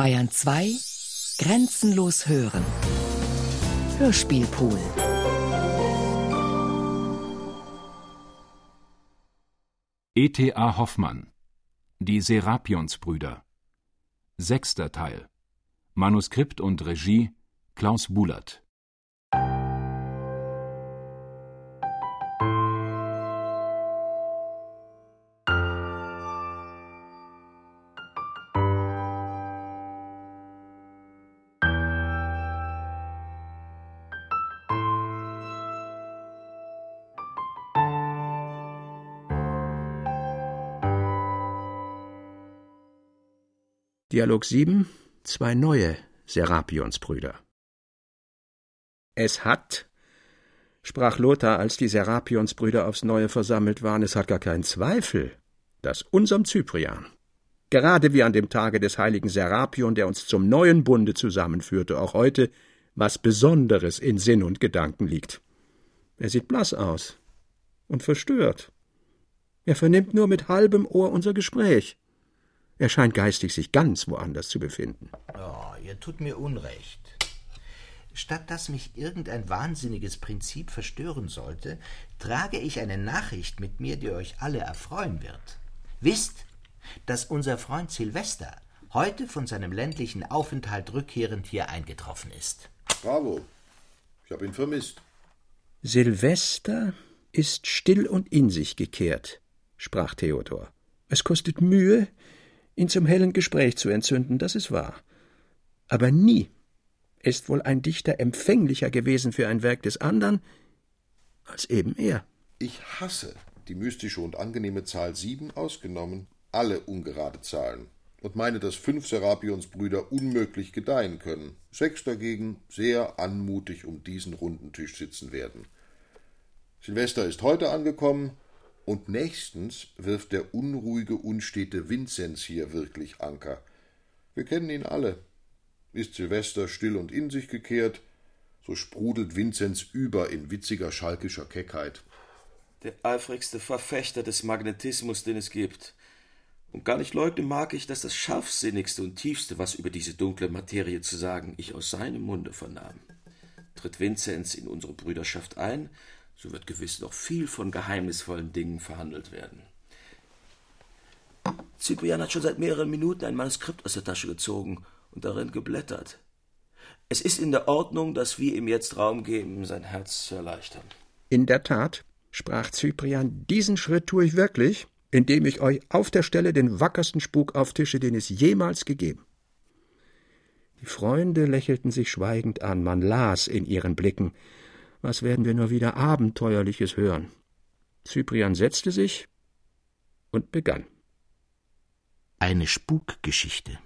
Bayern 2 Grenzenlos hören. Hörspielpool. E.T.A. Hoffmann Die Serapionsbrüder Sechster Teil Manuskript und Regie Klaus Bulert Dialog 7 Zwei neue Serapionsbrüder. Es hat, sprach Lothar, als die Serapionsbrüder aufs Neue versammelt waren, es hat gar keinen Zweifel, dass unserem Cyprian, gerade wie an dem Tage des heiligen Serapion, der uns zum neuen Bunde zusammenführte, auch heute was Besonderes in Sinn und Gedanken liegt. Er sieht blass aus und verstört. Er vernimmt nur mit halbem Ohr unser Gespräch. Er scheint geistig sich ganz woanders zu befinden. Oh, ihr tut mir Unrecht. Statt dass mich irgendein wahnsinniges Prinzip verstören sollte, trage ich eine Nachricht mit mir, die euch alle erfreuen wird. Wisst, dass unser Freund Silvester heute von seinem ländlichen Aufenthalt rückkehrend hier eingetroffen ist. Bravo. Ich habe ihn vermisst. Silvester ist still und in sich gekehrt, sprach Theodor. Es kostet Mühe, ihn zum hellen Gespräch zu entzünden, das ist wahr. Aber nie ist wohl ein Dichter empfänglicher gewesen für ein Werk des andern als eben er. Ich hasse die mystische und angenehme Zahl sieben ausgenommen, alle ungerade Zahlen, und meine, dass fünf Serapionsbrüder unmöglich gedeihen können, sechs dagegen sehr anmutig um diesen runden Tisch sitzen werden. Silvester ist heute angekommen, und nächstens wirft der unruhige, unstete Vinzenz hier wirklich Anker. Wir kennen ihn alle. Ist Silvester still und in sich gekehrt, so sprudelt Vinzenz über in witziger schalkischer Keckheit. Der eifrigste Verfechter des Magnetismus, den es gibt. Und gar nicht leugnen mag ich, dass das scharfsinnigste und tiefste, was über diese dunkle Materie zu sagen, ich aus seinem Munde vernahm. Tritt Vinzenz in unsere Brüderschaft ein, so wird gewiss noch viel von geheimnisvollen Dingen verhandelt werden. Cyprian hat schon seit mehreren Minuten ein Manuskript aus der Tasche gezogen und darin geblättert. Es ist in der Ordnung, dass wir ihm jetzt Raum geben, sein Herz zu erleichtern. In der Tat, sprach Cyprian, diesen Schritt tue ich wirklich, indem ich euch auf der Stelle den wackersten Spuk auftische, den es jemals gegeben. Die Freunde lächelten sich schweigend an, man las in ihren Blicken, was werden wir nur wieder Abenteuerliches hören? Cyprian setzte sich und begann. Eine Spukgeschichte.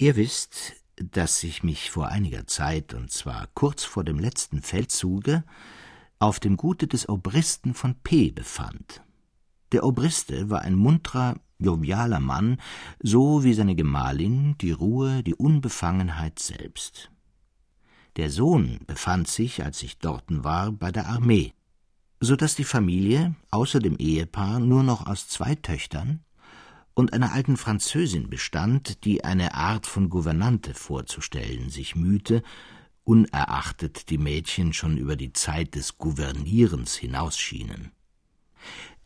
Ihr wisst, dass ich mich vor einiger Zeit, und zwar kurz vor dem letzten Feldzuge, auf dem Gute des Obristen von P. befand. Der Obriste war ein muntrer, jovialer Mann, so wie seine Gemahlin, die Ruhe, die Unbefangenheit selbst. Der Sohn befand sich, als ich dorten war, bei der Armee, so dass die Familie außer dem Ehepaar nur noch aus zwei Töchtern, und einer alten Französin bestand, die eine Art von Gouvernante vorzustellen sich mühte, unerachtet die Mädchen schon über die Zeit des Gouvernierens hinausschienen.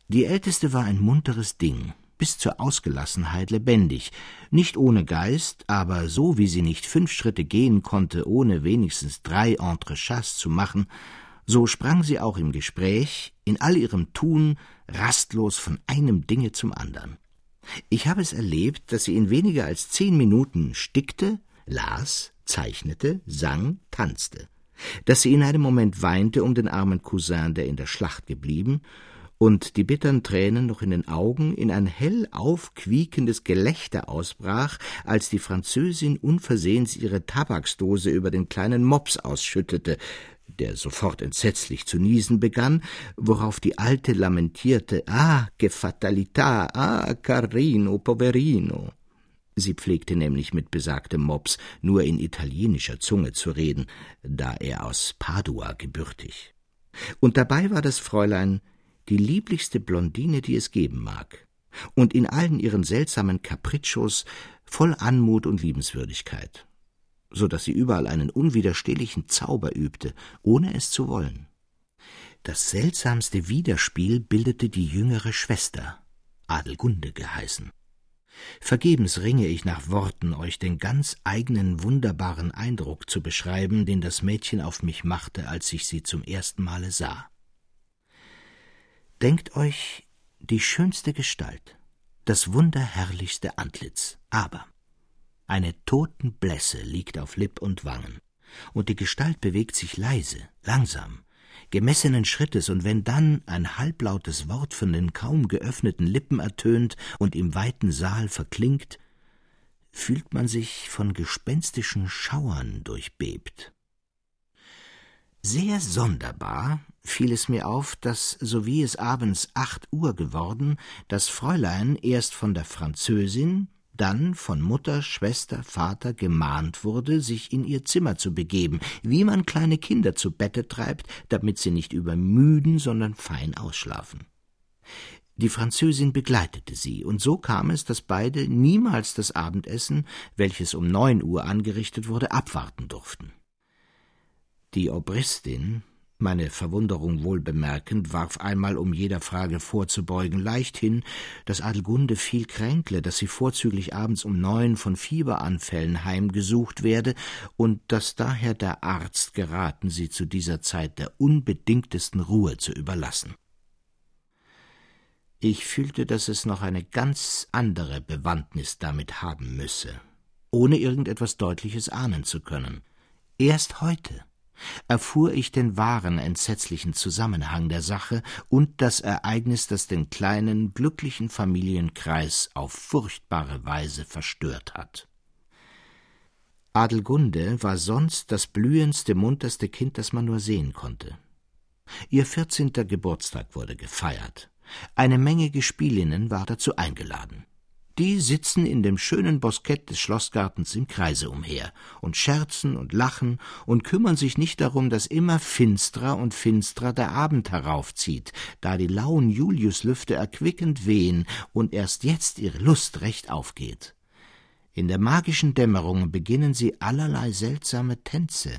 Die älteste war ein munteres Ding, bis zur Ausgelassenheit lebendig, nicht ohne Geist, aber so wie sie nicht fünf Schritte gehen konnte, ohne wenigstens drei Entrechats zu machen, so sprang sie auch im Gespräch, in all ihrem Tun, rastlos von einem Dinge zum andern. Ich habe es erlebt, dass sie in weniger als zehn Minuten stickte, las, zeichnete, sang, tanzte, dass sie in einem Moment weinte um den armen Cousin, der in der Schlacht geblieben, und die bittern Tränen noch in den Augen in ein hell aufquiekendes Gelächter ausbrach, als die Französin unversehens ihre Tabaksdose über den kleinen Mops ausschüttete, der sofort entsetzlich zu niesen begann, worauf die Alte lamentierte, ah, che fatalità, ah, carino, poverino. Sie pflegte nämlich mit besagtem Mops nur in italienischer Zunge zu reden, da er aus Padua gebürtig. Und dabei war das Fräulein die lieblichste Blondine, die es geben mag, und in allen ihren seltsamen Capriccios voll Anmut und Liebenswürdigkeit, so dass sie überall einen unwiderstehlichen Zauber übte, ohne es zu wollen. Das seltsamste Widerspiel bildete die jüngere Schwester, Adelgunde geheißen. Vergebens ringe ich nach Worten, euch den ganz eigenen wunderbaren Eindruck zu beschreiben, den das Mädchen auf mich machte, als ich sie zum ersten Male sah. Denkt euch die schönste Gestalt, das wunderherrlichste Antlitz, aber eine Totenblässe liegt auf Lipp und Wangen, und die Gestalt bewegt sich leise, langsam, gemessenen Schrittes, und wenn dann ein halblautes Wort von den kaum geöffneten Lippen ertönt und im weiten Saal verklingt, fühlt man sich von gespenstischen Schauern durchbebt. Sehr sonderbar fiel es mir auf, dass, sowie es abends acht Uhr geworden, das Fräulein erst von der Französin, dann von Mutter, Schwester, Vater gemahnt wurde, sich in ihr Zimmer zu begeben, wie man kleine Kinder zu Bette treibt, damit sie nicht übermüden, sondern fein ausschlafen. Die Französin begleitete sie, und so kam es, dass beide niemals das Abendessen, welches um neun Uhr angerichtet wurde, abwarten durften. Die Obristin, meine Verwunderung wohl bemerkend, warf einmal, um jeder Frage vorzubeugen, leichthin, dass Adelgunde viel kränkle, dass sie vorzüglich abends um neun von Fieberanfällen heimgesucht werde und dass daher der Arzt geraten, sie zu dieser Zeit der unbedingtesten Ruhe zu überlassen. Ich fühlte, dass es noch eine ganz andere Bewandtnis damit haben müsse, ohne irgendetwas Deutliches ahnen zu können. Erst heute, erfuhr ich den wahren entsetzlichen Zusammenhang der Sache und das Ereignis, das den kleinen, glücklichen Familienkreis auf furchtbare Weise verstört hat. Adelgunde war sonst das blühendste, munterste Kind, das man nur sehen konnte. Ihr vierzehnter Geburtstag wurde gefeiert. Eine Menge Gespielinnen war dazu eingeladen. Die sitzen in dem schönen Boskett des Schlossgartens im Kreise umher und scherzen und lachen und kümmern sich nicht darum, dass immer finstrer und finstrer der Abend heraufzieht, da die lauen Juliuslüfte erquickend wehen und erst jetzt ihre Lust recht aufgeht. In der magischen Dämmerung beginnen sie allerlei seltsame Tänze,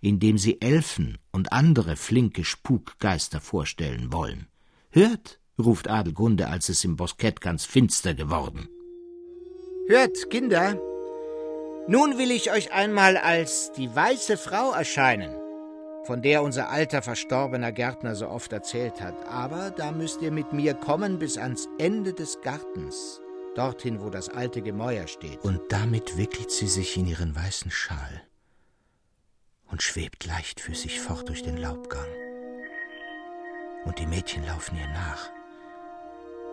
indem sie Elfen und andere flinke Spukgeister vorstellen wollen. Hört, ruft Adelgunde, als es im Boskett ganz finster geworden. Hört, Kinder, nun will ich euch einmal als die weiße Frau erscheinen, von der unser alter verstorbener Gärtner so oft erzählt hat. Aber da müsst ihr mit mir kommen bis ans Ende des Gartens, dorthin, wo das alte Gemäuer steht. Und damit wickelt sie sich in ihren weißen Schal und schwebt leichtfüßig fort durch den Laubgang. Und die Mädchen laufen ihr nach,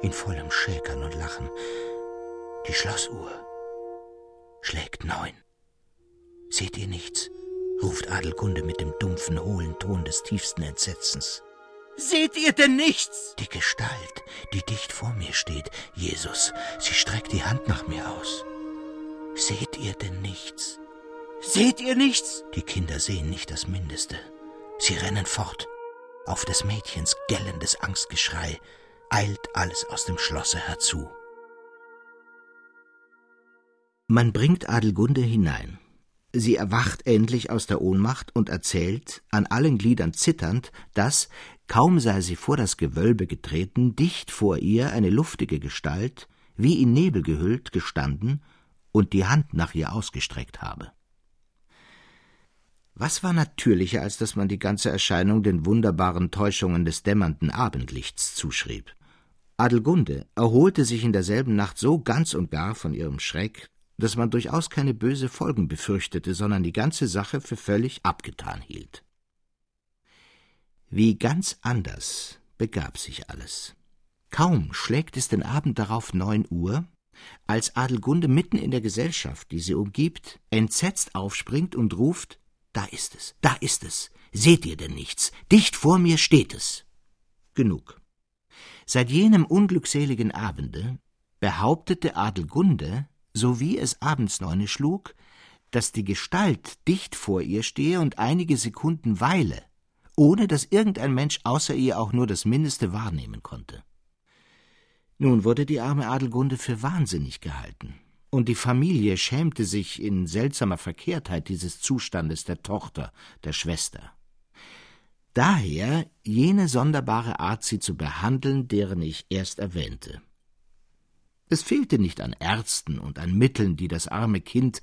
in vollem Schäkern und Lachen, die Schlossuhr schlägt neun. Seht ihr nichts? ruft Adelgunde mit dem dumpfen, hohlen Ton des tiefsten Entsetzens. Seht ihr denn nichts? Die Gestalt, die dicht vor mir steht, Jesus, sie streckt die Hand nach mir aus. Seht ihr denn nichts? Seht ihr nichts? Die Kinder sehen nicht das Mindeste. Sie rennen fort. Auf des Mädchens gellendes Angstgeschrei eilt alles aus dem Schlosse herzu. Man bringt Adelgunde hinein. Sie erwacht endlich aus der Ohnmacht und erzählt, an allen Gliedern zitternd, dass, kaum sei sie vor das Gewölbe getreten, dicht vor ihr eine luftige Gestalt, wie in Nebel gehüllt, gestanden und die Hand nach ihr ausgestreckt habe. Was war natürlicher, als dass man die ganze Erscheinung den wunderbaren Täuschungen des dämmernden Abendlichts zuschrieb? Adelgunde erholte sich in derselben Nacht so ganz und gar von ihrem Schreck, dass man durchaus keine böse Folgen befürchtete, sondern die ganze Sache für völlig abgetan hielt. Wie ganz anders begab sich alles. Kaum schlägt es den Abend darauf neun Uhr, als Adelgunde mitten in der Gesellschaft, die sie umgibt, entsetzt aufspringt und ruft Da ist es, da ist es. Seht ihr denn nichts? Dicht vor mir steht es. Genug. Seit jenem unglückseligen Abende behauptete Adelgunde, so wie es abends neune schlug, dass die Gestalt dicht vor ihr stehe und einige Sekunden weile, ohne dass irgendein Mensch außer ihr auch nur das Mindeste wahrnehmen konnte. Nun wurde die arme Adelgunde für wahnsinnig gehalten, und die Familie schämte sich in seltsamer Verkehrtheit dieses Zustandes der Tochter, der Schwester. Daher jene sonderbare Art, sie zu behandeln, deren ich erst erwähnte. Es fehlte nicht an Ärzten und an Mitteln, die das arme Kind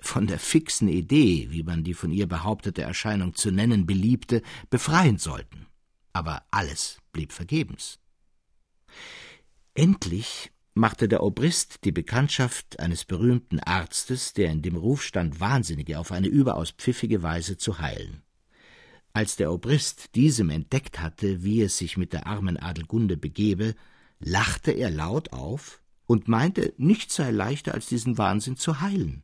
von der fixen Idee, wie man die von ihr behauptete Erscheinung zu nennen beliebte, befreien sollten. Aber alles blieb vergebens. Endlich machte der Obrist die Bekanntschaft eines berühmten Arztes, der in dem Ruf stand, Wahnsinnige auf eine überaus pfiffige Weise zu heilen. Als der Obrist diesem entdeckt hatte, wie es sich mit der armen Adelgunde begebe, lachte er laut auf und meinte, nichts sei leichter als diesen Wahnsinn zu heilen,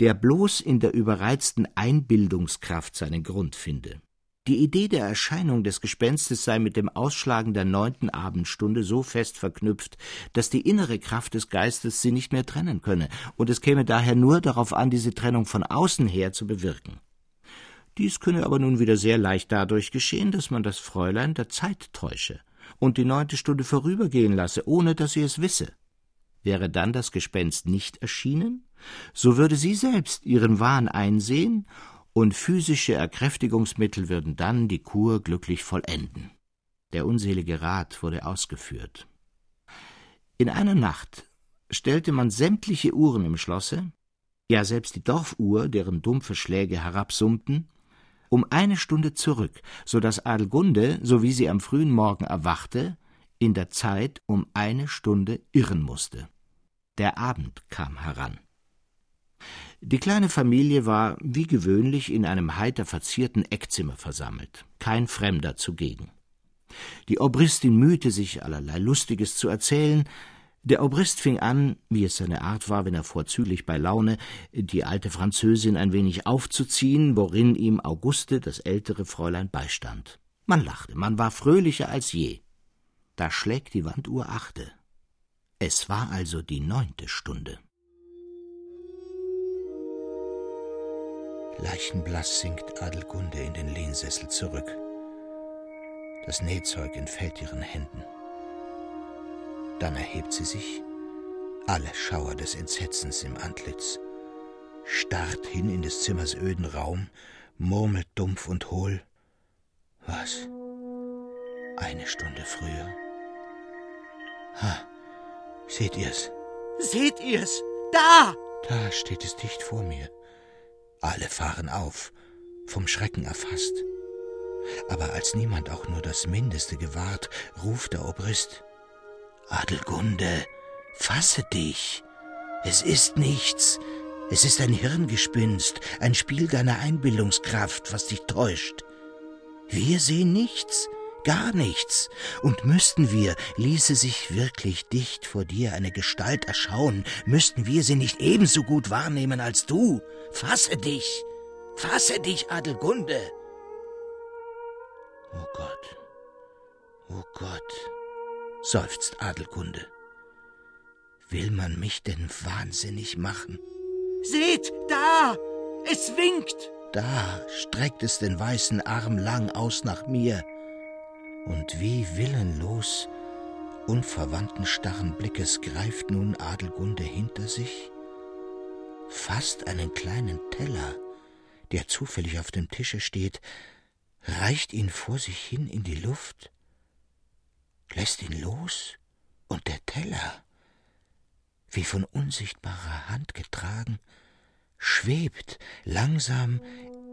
der bloß in der überreizten Einbildungskraft seinen Grund finde. Die Idee der Erscheinung des Gespenstes sei mit dem Ausschlagen der neunten Abendstunde so fest verknüpft, dass die innere Kraft des Geistes sie nicht mehr trennen könne, und es käme daher nur darauf an, diese Trennung von außen her zu bewirken. Dies könne aber nun wieder sehr leicht dadurch geschehen, dass man das Fräulein der Zeit täusche und die neunte Stunde vorübergehen lasse, ohne dass sie es wisse. Wäre dann das Gespenst nicht erschienen, so würde sie selbst ihren Wahn einsehen, und physische Erkräftigungsmittel würden dann die Kur glücklich vollenden. Der unselige Rat wurde ausgeführt. In einer Nacht stellte man sämtliche Uhren im Schlosse, ja selbst die Dorfuhr, deren dumpfe Schläge herabsummten, um eine Stunde zurück, so dass Adelgunde, so wie sie am frühen Morgen erwachte, in der Zeit um eine Stunde irren musste. Der Abend kam heran. Die kleine Familie war wie gewöhnlich in einem heiter verzierten Eckzimmer versammelt, kein Fremder zugegen. Die Obristin mühte sich, allerlei Lustiges zu erzählen, der Obrist fing an, wie es seine Art war, wenn er vorzüglich bei Laune, die alte Französin ein wenig aufzuziehen, worin ihm Auguste, das ältere Fräulein, beistand. Man lachte, man war fröhlicher als je. Da schlägt die Wanduhr achte. Es war also die neunte Stunde. Leichenblass sinkt Adelgunde in den Lehnsessel zurück. Das Nähzeug entfällt ihren Händen. Dann erhebt sie sich, alle Schauer des Entsetzens im Antlitz, starrt hin in des Zimmers öden Raum, murmelt dumpf und hohl. Was? Eine Stunde früher? Ha! Seht ihr's? Seht ihr's? Da! Da steht es dicht vor mir. Alle fahren auf, vom Schrecken erfasst. Aber als niemand auch nur das Mindeste gewahrt, ruft der Obrist Adelgunde, fasse dich. Es ist nichts. Es ist ein Hirngespinst, ein Spiel deiner Einbildungskraft, was dich täuscht. Wir sehen nichts, gar nichts. Und müssten wir, ließe sich wirklich dicht vor dir eine Gestalt erschauen, müssten wir sie nicht ebenso gut wahrnehmen als du. Fasse dich, fasse dich, Adelgunde. O oh Gott, o oh Gott, seufzt Adelgunde. Will man mich denn wahnsinnig machen? Seht, da! Es winkt! Da streckt es den weißen Arm lang aus nach mir und wie willenlos, unverwandten starren Blickes greift nun Adelgunde hinter sich, fasst einen kleinen Teller, der zufällig auf dem Tische steht, reicht ihn vor sich hin in die Luft, lässt ihn los, und der Teller, wie von unsichtbarer Hand getragen, schwebt langsam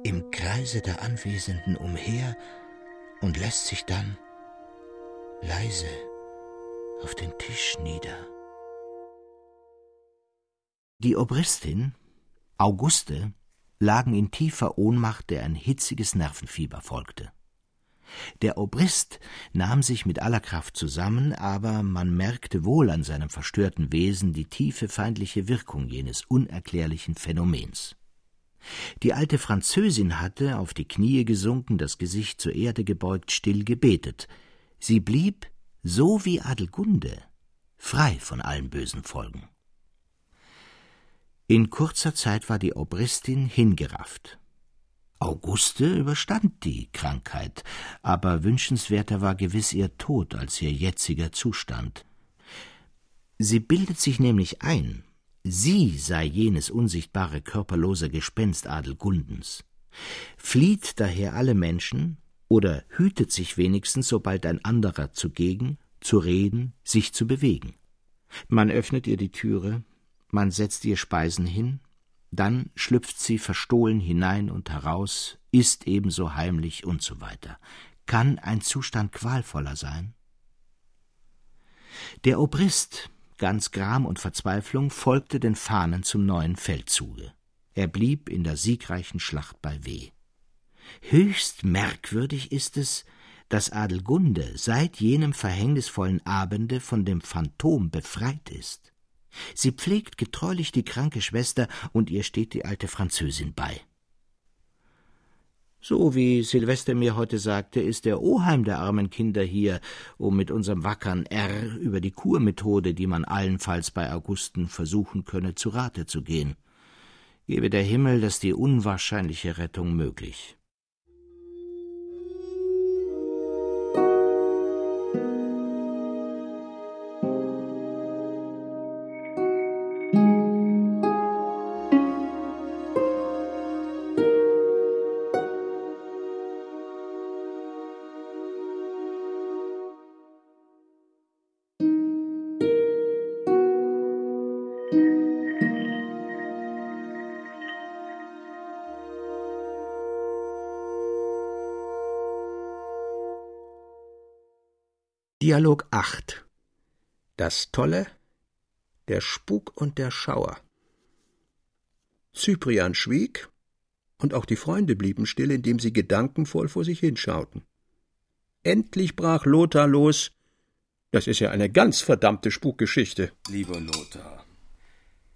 im Kreise der Anwesenden umher und lässt sich dann leise auf den Tisch nieder. Die Obristin, Auguste, lagen in tiefer Ohnmacht, der ein hitziges Nervenfieber folgte. Der Obrist nahm sich mit aller Kraft zusammen, aber man merkte wohl an seinem verstörten Wesen die tiefe feindliche Wirkung jenes unerklärlichen Phänomens. Die alte Französin hatte, auf die Knie gesunken, das Gesicht zur Erde gebeugt, still gebetet. Sie blieb, so wie Adelgunde, frei von allen bösen Folgen. In kurzer Zeit war die Obristin hingerafft. Auguste überstand die Krankheit, aber wünschenswerter war gewiss ihr Tod als ihr jetziger Zustand. Sie bildet sich nämlich ein, sie sei jenes unsichtbare körperlose Gespenst Adelgundens, flieht daher alle Menschen oder hütet sich wenigstens, sobald ein anderer zugegen, zu reden, sich zu bewegen. Man öffnet ihr die Türe, man setzt ihr Speisen hin, dann schlüpft sie verstohlen hinein und heraus, ist ebenso heimlich und so weiter. Kann ein Zustand qualvoller sein? Der Obrist, ganz Gram und Verzweiflung, folgte den Fahnen zum neuen Feldzuge. Er blieb in der siegreichen Schlacht bei W. Höchst merkwürdig ist es, dass Adelgunde seit jenem verhängnisvollen Abende von dem Phantom befreit ist. Sie pflegt getreulich die kranke Schwester, und ihr steht die alte Französin bei. So wie Silvester mir heute sagte, ist der Oheim der armen Kinder hier, um mit unserem wackern R über die Kurmethode, die man allenfalls bei Augusten versuchen könne, zu Rate zu gehen. Gebe der Himmel, dass die unwahrscheinliche Rettung möglich. Dialog 8 Das Tolle, der Spuk und der Schauer. Cyprian schwieg, und auch die Freunde blieben still, indem sie gedankenvoll vor sich hinschauten. Endlich brach Lothar los. Das ist ja eine ganz verdammte Spukgeschichte. Lieber Lothar,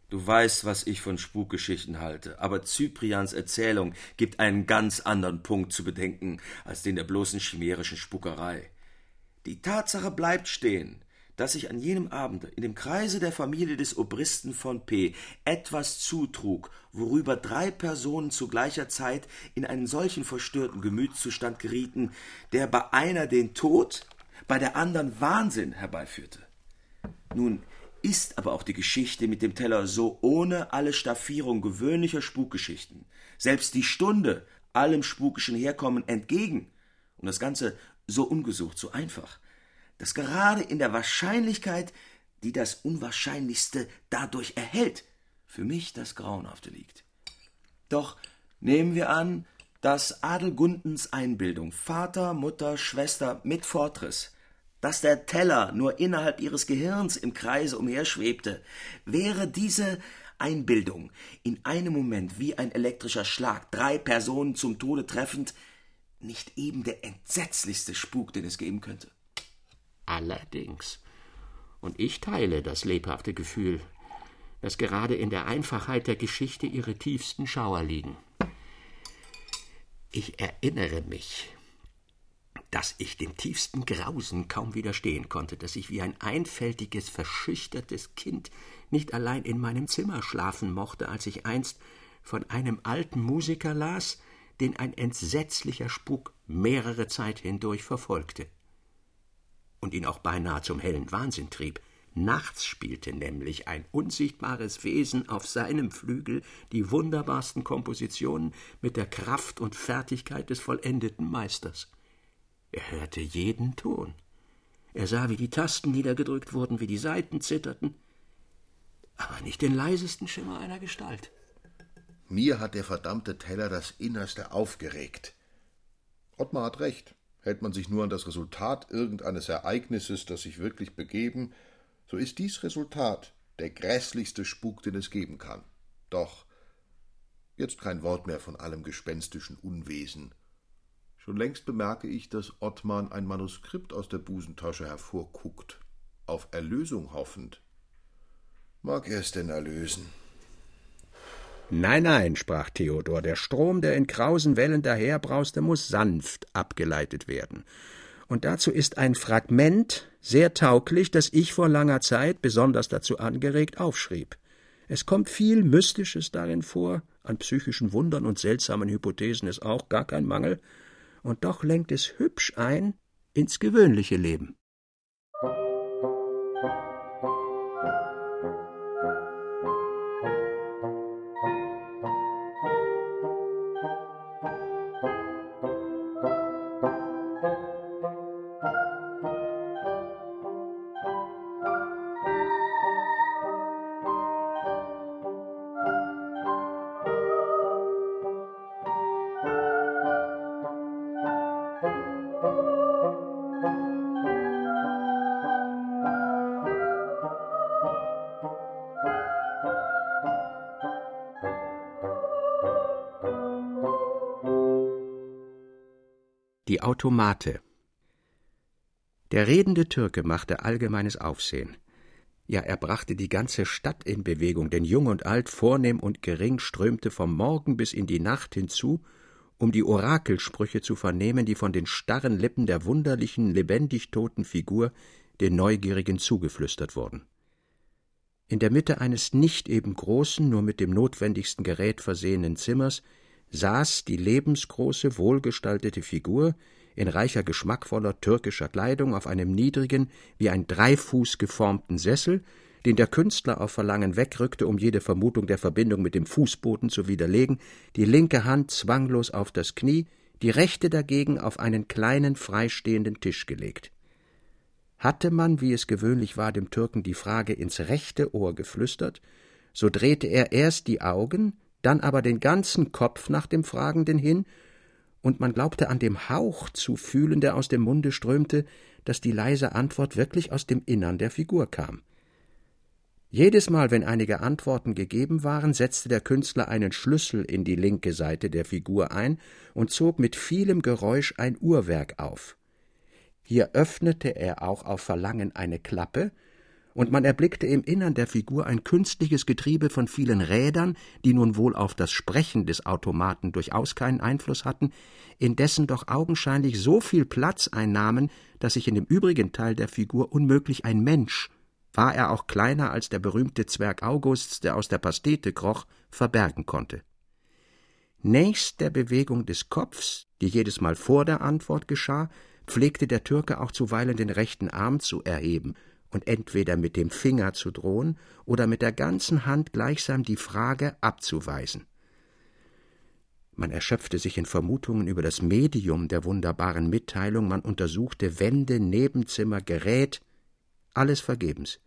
du weißt, was ich von Spukgeschichten halte, aber Cyprians Erzählung gibt einen ganz anderen Punkt zu bedenken als den der bloßen chimärischen Spukerei. Die Tatsache bleibt stehen, dass sich an jenem Abende in dem Kreise der Familie des Obristen von P. etwas zutrug, worüber drei Personen zu gleicher Zeit in einen solchen verstörten Gemütszustand gerieten, der bei einer den Tod, bei der anderen Wahnsinn herbeiführte. Nun ist aber auch die Geschichte mit dem Teller so ohne alle Staffierung gewöhnlicher Spukgeschichten, selbst die Stunde allem spukischen Herkommen entgegen, und das Ganze so ungesucht, so einfach, dass gerade in der Wahrscheinlichkeit, die das Unwahrscheinlichste dadurch erhält, für mich das Grauenhafte liegt. Doch nehmen wir an, dass Adelgundens Einbildung Vater, Mutter, Schwester mit fortriss, dass der Teller nur innerhalb ihres Gehirns im Kreise umherschwebte, wäre diese Einbildung in einem Moment wie ein elektrischer Schlag drei Personen zum Tode treffend nicht eben der entsetzlichste Spuk, den es geben könnte? Allerdings. Und ich teile das lebhafte Gefühl, dass gerade in der Einfachheit der Geschichte ihre tiefsten Schauer liegen. Ich erinnere mich, dass ich dem tiefsten Grausen kaum widerstehen konnte, dass ich wie ein einfältiges, verschüchtertes Kind nicht allein in meinem Zimmer schlafen mochte, als ich einst von einem alten Musiker las, den ein entsetzlicher Spuk mehrere Zeit hindurch verfolgte und ihn auch beinahe zum hellen Wahnsinn trieb. Nachts spielte nämlich ein unsichtbares Wesen auf seinem Flügel die wunderbarsten Kompositionen mit der Kraft und Fertigkeit des vollendeten Meisters. Er hörte jeden Ton. Er sah, wie die Tasten niedergedrückt wurden, wie die Saiten zitterten, aber nicht den leisesten Schimmer einer Gestalt. Mir hat der verdammte Teller das Innerste aufgeregt. Ottmar hat recht. Hält man sich nur an das Resultat irgendeines Ereignisses, das sich wirklich begeben, so ist dies Resultat der grässlichste Spuk, den es geben kann. Doch jetzt kein Wort mehr von allem gespenstischen Unwesen. Schon längst bemerke ich, dass Ottmann ein Manuskript aus der Busentasche hervorguckt, auf Erlösung hoffend. Mag er es denn erlösen? Nein, nein, sprach Theodor, der Strom, der in krausen Wellen daherbrauste, muss sanft abgeleitet werden. Und dazu ist ein Fragment sehr tauglich, das ich vor langer Zeit, besonders dazu angeregt, aufschrieb. Es kommt viel Mystisches darin vor, an psychischen Wundern und seltsamen Hypothesen ist auch gar kein Mangel, und doch lenkt es hübsch ein ins gewöhnliche Leben. Die Automate Der redende Türke machte allgemeines Aufsehen. Ja, er brachte die ganze Stadt in Bewegung, denn jung und alt, vornehm und gering strömte vom Morgen bis in die Nacht hinzu, um die Orakelsprüche zu vernehmen, die von den starren Lippen der wunderlichen, lebendig toten Figur den Neugierigen zugeflüstert wurden. In der Mitte eines nicht eben großen, nur mit dem notwendigsten Gerät versehenen Zimmers saß die lebensgroße, wohlgestaltete Figur in reicher, geschmackvoller türkischer Kleidung auf einem niedrigen, wie ein Dreifuß geformten Sessel, den der Künstler auf Verlangen wegrückte, um jede Vermutung der Verbindung mit dem Fußboden zu widerlegen, die linke Hand zwanglos auf das Knie, die rechte dagegen auf einen kleinen freistehenden Tisch gelegt. Hatte man, wie es gewöhnlich war, dem Türken die Frage ins rechte Ohr geflüstert, so drehte er erst die Augen, dann aber den ganzen Kopf nach dem Fragenden hin, und man glaubte an dem Hauch zu fühlen, der aus dem Munde strömte, dass die leise Antwort wirklich aus dem Innern der Figur kam. Jedes Mal, wenn einige Antworten gegeben waren, setzte der Künstler einen Schlüssel in die linke Seite der Figur ein und zog mit vielem Geräusch ein Uhrwerk auf. Hier öffnete er auch auf Verlangen eine Klappe, und man erblickte im Innern der Figur ein künstliches Getriebe von vielen Rädern, die nun wohl auf das Sprechen des Automaten durchaus keinen Einfluss hatten, indessen doch augenscheinlich so viel Platz einnahmen, dass sich in dem übrigen Teil der Figur unmöglich ein Mensch, war er auch kleiner als der berühmte Zwerg Augusts, der aus der Pastete kroch, verbergen konnte. Nächst der Bewegung des Kopfs, die jedes Mal vor der Antwort geschah, pflegte der Türke auch zuweilen den rechten Arm zu erheben und entweder mit dem Finger zu drohen oder mit der ganzen Hand gleichsam die Frage abzuweisen. Man erschöpfte sich in Vermutungen über das Medium der wunderbaren Mitteilung, man untersuchte Wände, Nebenzimmer, Gerät, alles vergebens.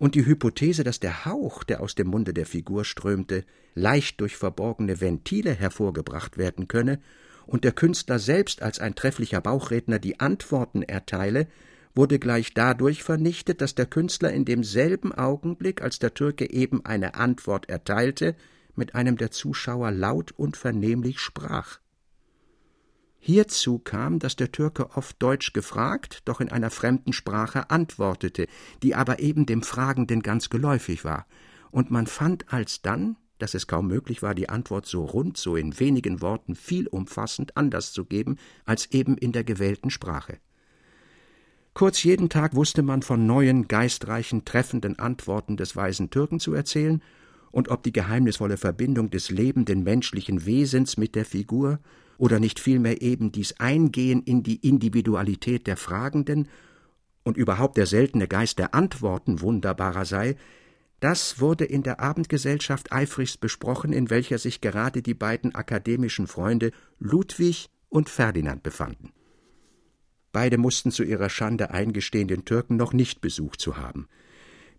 Und die Hypothese, dass der Hauch, der aus dem Munde der Figur strömte, leicht durch verborgene Ventile hervorgebracht werden könne und der Künstler selbst als ein trefflicher Bauchredner die Antworten erteile, wurde gleich dadurch vernichtet, dass der Künstler in demselben Augenblick, als der Türke eben eine Antwort erteilte, mit einem der Zuschauer laut und vernehmlich sprach. Hierzu kam, dass der Türke oft Deutsch gefragt, doch in einer fremden Sprache antwortete, die aber eben dem Fragenden ganz geläufig war, und man fand alsdann, dass es kaum möglich war, die Antwort so rund, so in wenigen Worten viel umfassend anders zu geben, als eben in der gewählten Sprache. Kurz jeden Tag wusste man von neuen, geistreichen, treffenden Antworten des weisen Türken zu erzählen, und ob die geheimnisvolle Verbindung des lebenden menschlichen Wesens mit der Figur oder nicht vielmehr eben dies Eingehen in die Individualität der Fragenden und überhaupt der seltene Geist der Antworten wunderbarer sei, das wurde in der Abendgesellschaft eifrigst besprochen, in welcher sich gerade die beiden akademischen Freunde Ludwig und Ferdinand befanden. Beide mussten zu ihrer Schande eingestehen, den Türken noch nicht besucht zu haben.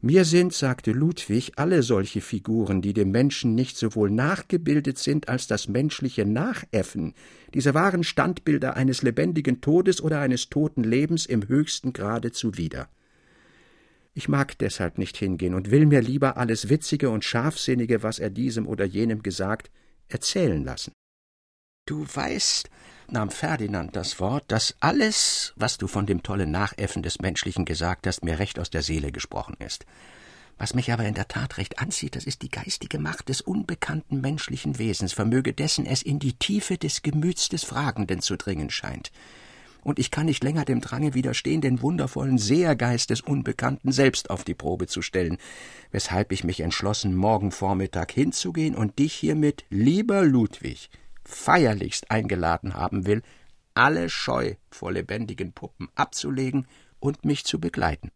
Mir sind, sagte Ludwig, alle solche Figuren, die dem Menschen nicht sowohl nachgebildet sind als das menschliche Nachäffen, diese wahren Standbilder eines lebendigen Todes oder eines toten Lebens im höchsten Grade zuwider. Ich mag deshalb nicht hingehen und will mir lieber alles Witzige und Scharfsinnige, was er diesem oder jenem gesagt, erzählen lassen. Du weißt, nahm Ferdinand das Wort, dass alles, was du von dem tollen Nachäffen des Menschlichen gesagt hast, mir recht aus der Seele gesprochen ist. Was mich aber in der Tat recht anzieht, das ist die geistige Macht des unbekannten menschlichen Wesens, vermöge dessen es in die Tiefe des Gemüts des Fragenden zu dringen scheint. Und ich kann nicht länger dem Drange widerstehen, den wundervollen Sehergeist des Unbekannten selbst auf die Probe zu stellen, weshalb ich mich entschlossen, morgen Vormittag hinzugehen und dich hiermit, lieber Ludwig, feierlichst eingeladen haben will, alle Scheu vor lebendigen Puppen abzulegen und mich zu begleiten.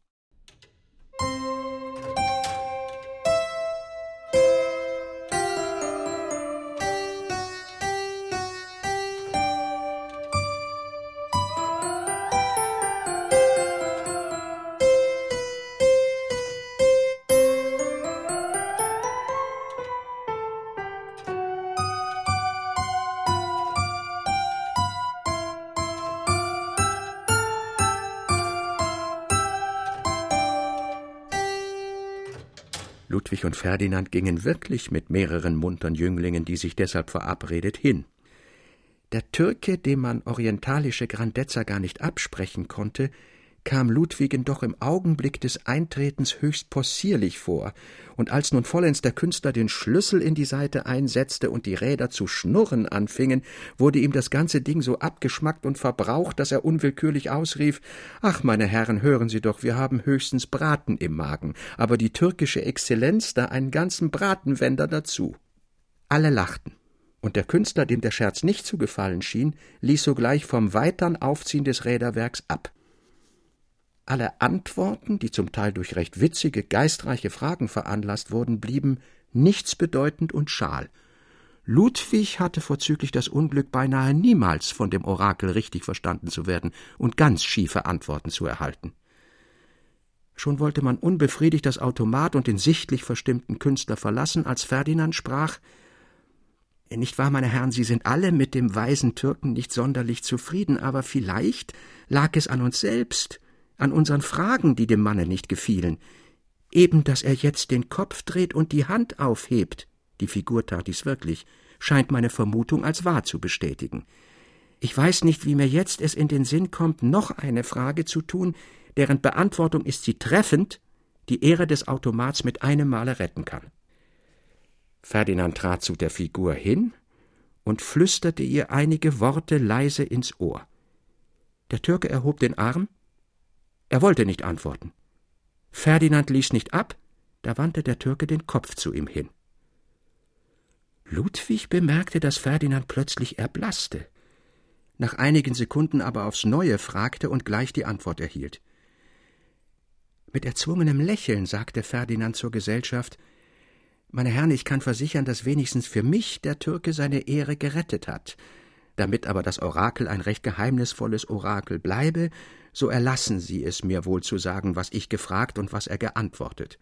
Ludwig und Ferdinand gingen wirklich mit mehreren muntern Jünglingen, die sich deshalb verabredet, hin. Der Türke, dem man orientalische Grandezza gar nicht absprechen konnte, kam Ludwigen doch im Augenblick des Eintretens höchst possierlich vor, und als nun vollends der Künstler den Schlüssel in die Seite einsetzte und die Räder zu schnurren anfingen, wurde ihm das ganze Ding so abgeschmackt und verbraucht, dass er unwillkürlich ausrief Ach, meine Herren, hören Sie doch, wir haben höchstens Braten im Magen, aber die türkische Exzellenz da einen ganzen Bratenwender dazu. Alle lachten und der Künstler, dem der Scherz nicht zu gefallen schien, ließ sogleich vom weitern Aufziehen des Räderwerks ab. Alle Antworten, die zum Teil durch recht witzige, geistreiche Fragen veranlasst wurden, blieben nichtsbedeutend und schal. Ludwig hatte vorzüglich das Unglück, beinahe niemals von dem Orakel richtig verstanden zu werden und ganz schiefe Antworten zu erhalten. Schon wollte man unbefriedigt das Automat und den sichtlich verstimmten Künstler verlassen, als Ferdinand sprach Nicht wahr, meine Herren, Sie sind alle mit dem weisen Türken nicht sonderlich zufrieden, aber vielleicht lag es an uns selbst, an unseren Fragen, die dem Manne nicht gefielen. Eben, dass er jetzt den Kopf dreht und die Hand aufhebt, die Figur tat dies wirklich, scheint meine Vermutung als wahr zu bestätigen. Ich weiß nicht, wie mir jetzt es in den Sinn kommt, noch eine Frage zu tun, deren Beantwortung ist sie treffend, die Ehre des Automats mit einem Male retten kann. Ferdinand trat zu der Figur hin und flüsterte ihr einige Worte leise ins Ohr. Der Türke erhob den Arm, er wollte nicht antworten. Ferdinand ließ nicht ab, da wandte der Türke den Kopf zu ihm hin. Ludwig bemerkte, dass Ferdinand plötzlich erblaßte, nach einigen Sekunden aber aufs Neue fragte und gleich die Antwort erhielt. Mit erzwungenem Lächeln sagte Ferdinand zur Gesellschaft Meine Herren, ich kann versichern, dass wenigstens für mich der Türke seine Ehre gerettet hat. Damit aber das Orakel ein recht geheimnisvolles Orakel bleibe, so erlassen Sie es mir wohl zu sagen, was ich gefragt und was er geantwortet.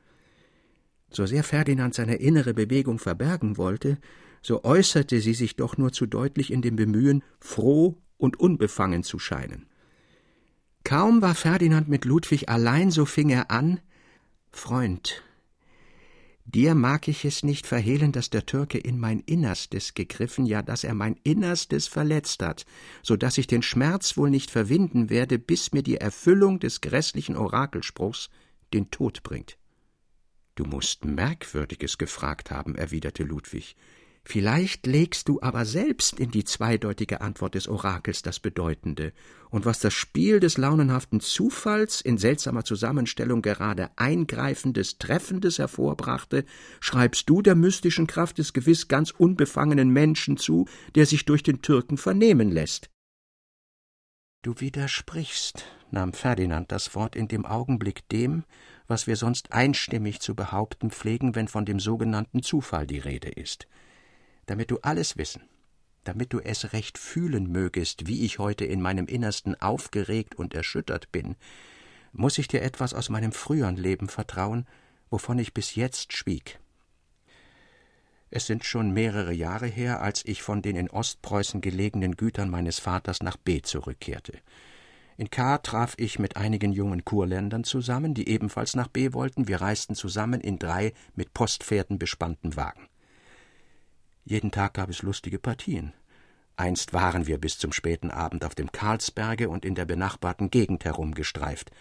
So sehr Ferdinand seine innere Bewegung verbergen wollte, so äußerte sie sich doch nur zu deutlich in dem Bemühen, froh und unbefangen zu scheinen. Kaum war Ferdinand mit Ludwig allein, so fing er an Freund, Dir mag ich es nicht verhehlen, dass der Türke in mein Innerstes gegriffen, ja, dass er mein Innerstes verletzt hat, so dass ich den Schmerz wohl nicht verwinden werde, bis mir die Erfüllung des grässlichen Orakelspruchs den Tod bringt. Du musst Merkwürdiges gefragt haben, erwiderte Ludwig. Vielleicht legst du aber selbst in die zweideutige Antwort des Orakels das Bedeutende, und was das Spiel des launenhaften Zufalls in seltsamer Zusammenstellung gerade Eingreifendes, Treffendes hervorbrachte, schreibst du der mystischen Kraft des gewiss ganz unbefangenen Menschen zu, der sich durch den Türken vernehmen lässt. Du widersprichst, nahm Ferdinand das Wort in dem Augenblick dem, was wir sonst einstimmig zu behaupten pflegen, wenn von dem sogenannten Zufall die Rede ist damit du alles wissen, damit du es recht fühlen mögest, wie ich heute in meinem Innersten aufgeregt und erschüttert bin, muss ich dir etwas aus meinem früheren Leben vertrauen, wovon ich bis jetzt schwieg. Es sind schon mehrere Jahre her, als ich von den in Ostpreußen gelegenen Gütern meines Vaters nach B zurückkehrte. In K traf ich mit einigen jungen Kurländern zusammen, die ebenfalls nach B wollten. Wir reisten zusammen in drei mit Postpferden bespannten Wagen. Jeden Tag gab es lustige Partien. Einst waren wir bis zum späten Abend auf dem Karlsberge und in der benachbarten Gegend herumgestreift,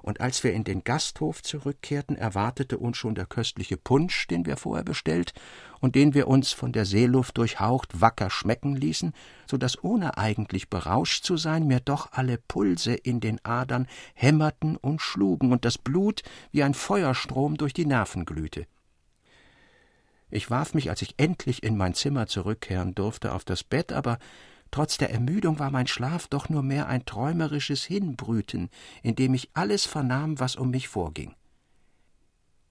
und als wir in den Gasthof zurückkehrten, erwartete uns schon der köstliche Punsch, den wir vorher bestellt und den wir uns von der Seeluft durchhaucht wacker schmecken ließen, so dass ohne eigentlich berauscht zu sein, mir doch alle Pulse in den Adern hämmerten und schlugen und das Blut wie ein Feuerstrom durch die Nerven glühte. Ich warf mich, als ich endlich in mein Zimmer zurückkehren durfte, auf das Bett, aber Trotz der Ermüdung war mein Schlaf doch nur mehr ein träumerisches Hinbrüten, in dem ich alles vernahm, was um mich vorging.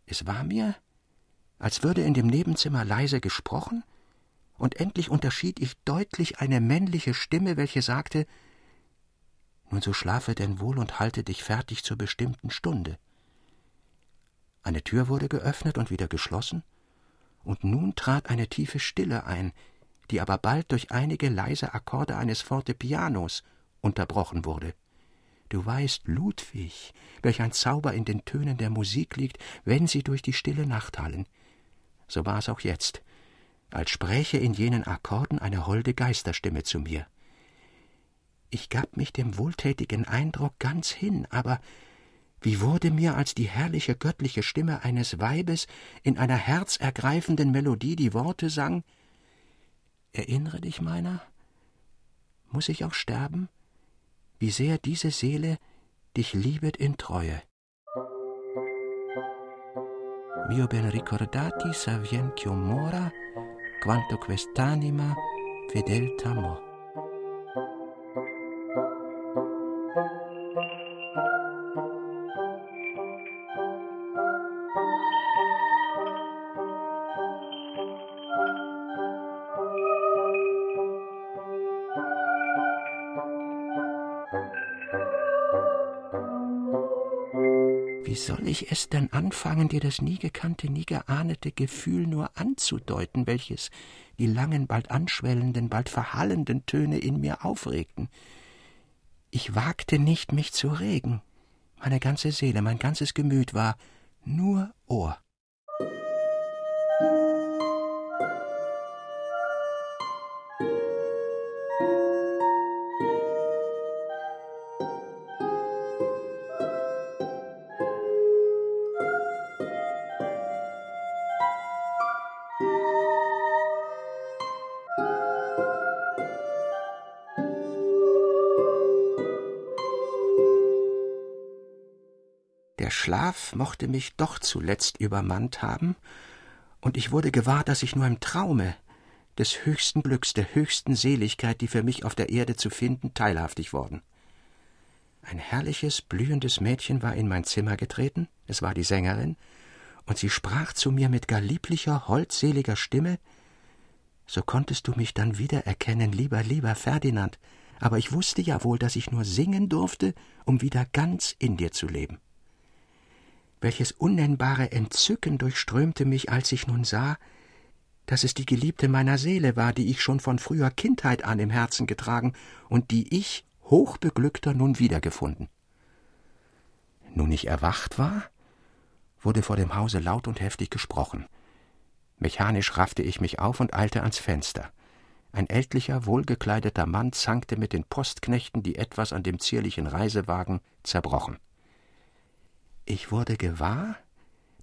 Es war mir, als würde in dem Nebenzimmer leise gesprochen, und endlich unterschied ich deutlich eine männliche Stimme, welche sagte Nun so schlafe denn wohl und halte dich fertig zur bestimmten Stunde. Eine Tür wurde geöffnet und wieder geschlossen, und nun trat eine tiefe Stille ein, die aber bald durch einige leise Akkorde eines Fortepianos unterbrochen wurde. Du weißt, Ludwig, welch ein Zauber in den Tönen der Musik liegt, wenn sie durch die stille Nacht hallen. So war es auch jetzt, als spräche in jenen Akkorden eine holde Geisterstimme zu mir. Ich gab mich dem wohltätigen Eindruck ganz hin, aber wie wurde mir als die herrliche göttliche Stimme eines Weibes in einer herzergreifenden Melodie die Worte sang Erinnere dich meiner? Muss ich auch sterben? Wie sehr diese Seele dich liebet in Treue. Mio ben ricordati savientio mora, quanto quest'anima fedelta mo. Ich es denn anfangen, dir das nie gekannte, nie geahnete Gefühl nur anzudeuten, welches die langen, bald anschwellenden, bald verhallenden Töne in mir aufregten? Ich wagte nicht, mich zu regen. Meine ganze Seele, mein ganzes Gemüt war nur Ohr. Schlaf mochte mich doch zuletzt übermannt haben, und ich wurde gewahr, dass ich nur im Traume des höchsten Glücks, der höchsten Seligkeit, die für mich auf der Erde zu finden, teilhaftig worden. Ein herrliches, blühendes Mädchen war in mein Zimmer getreten, es war die Sängerin, und sie sprach zu mir mit gar lieblicher, holdseliger Stimme So konntest du mich dann wieder erkennen, lieber, lieber Ferdinand, aber ich wusste ja wohl, dass ich nur singen durfte, um wieder ganz in dir zu leben. Welches unnennbare Entzücken durchströmte mich, als ich nun sah, dass es die Geliebte meiner Seele war, die ich schon von früher Kindheit an im Herzen getragen und die ich, hochbeglückter, nun wiedergefunden. Nun ich erwacht war, wurde vor dem Hause laut und heftig gesprochen. Mechanisch raffte ich mich auf und eilte ans Fenster. Ein ältlicher, wohlgekleideter Mann zankte mit den Postknechten, die etwas an dem zierlichen Reisewagen zerbrochen. Ich wurde gewahr,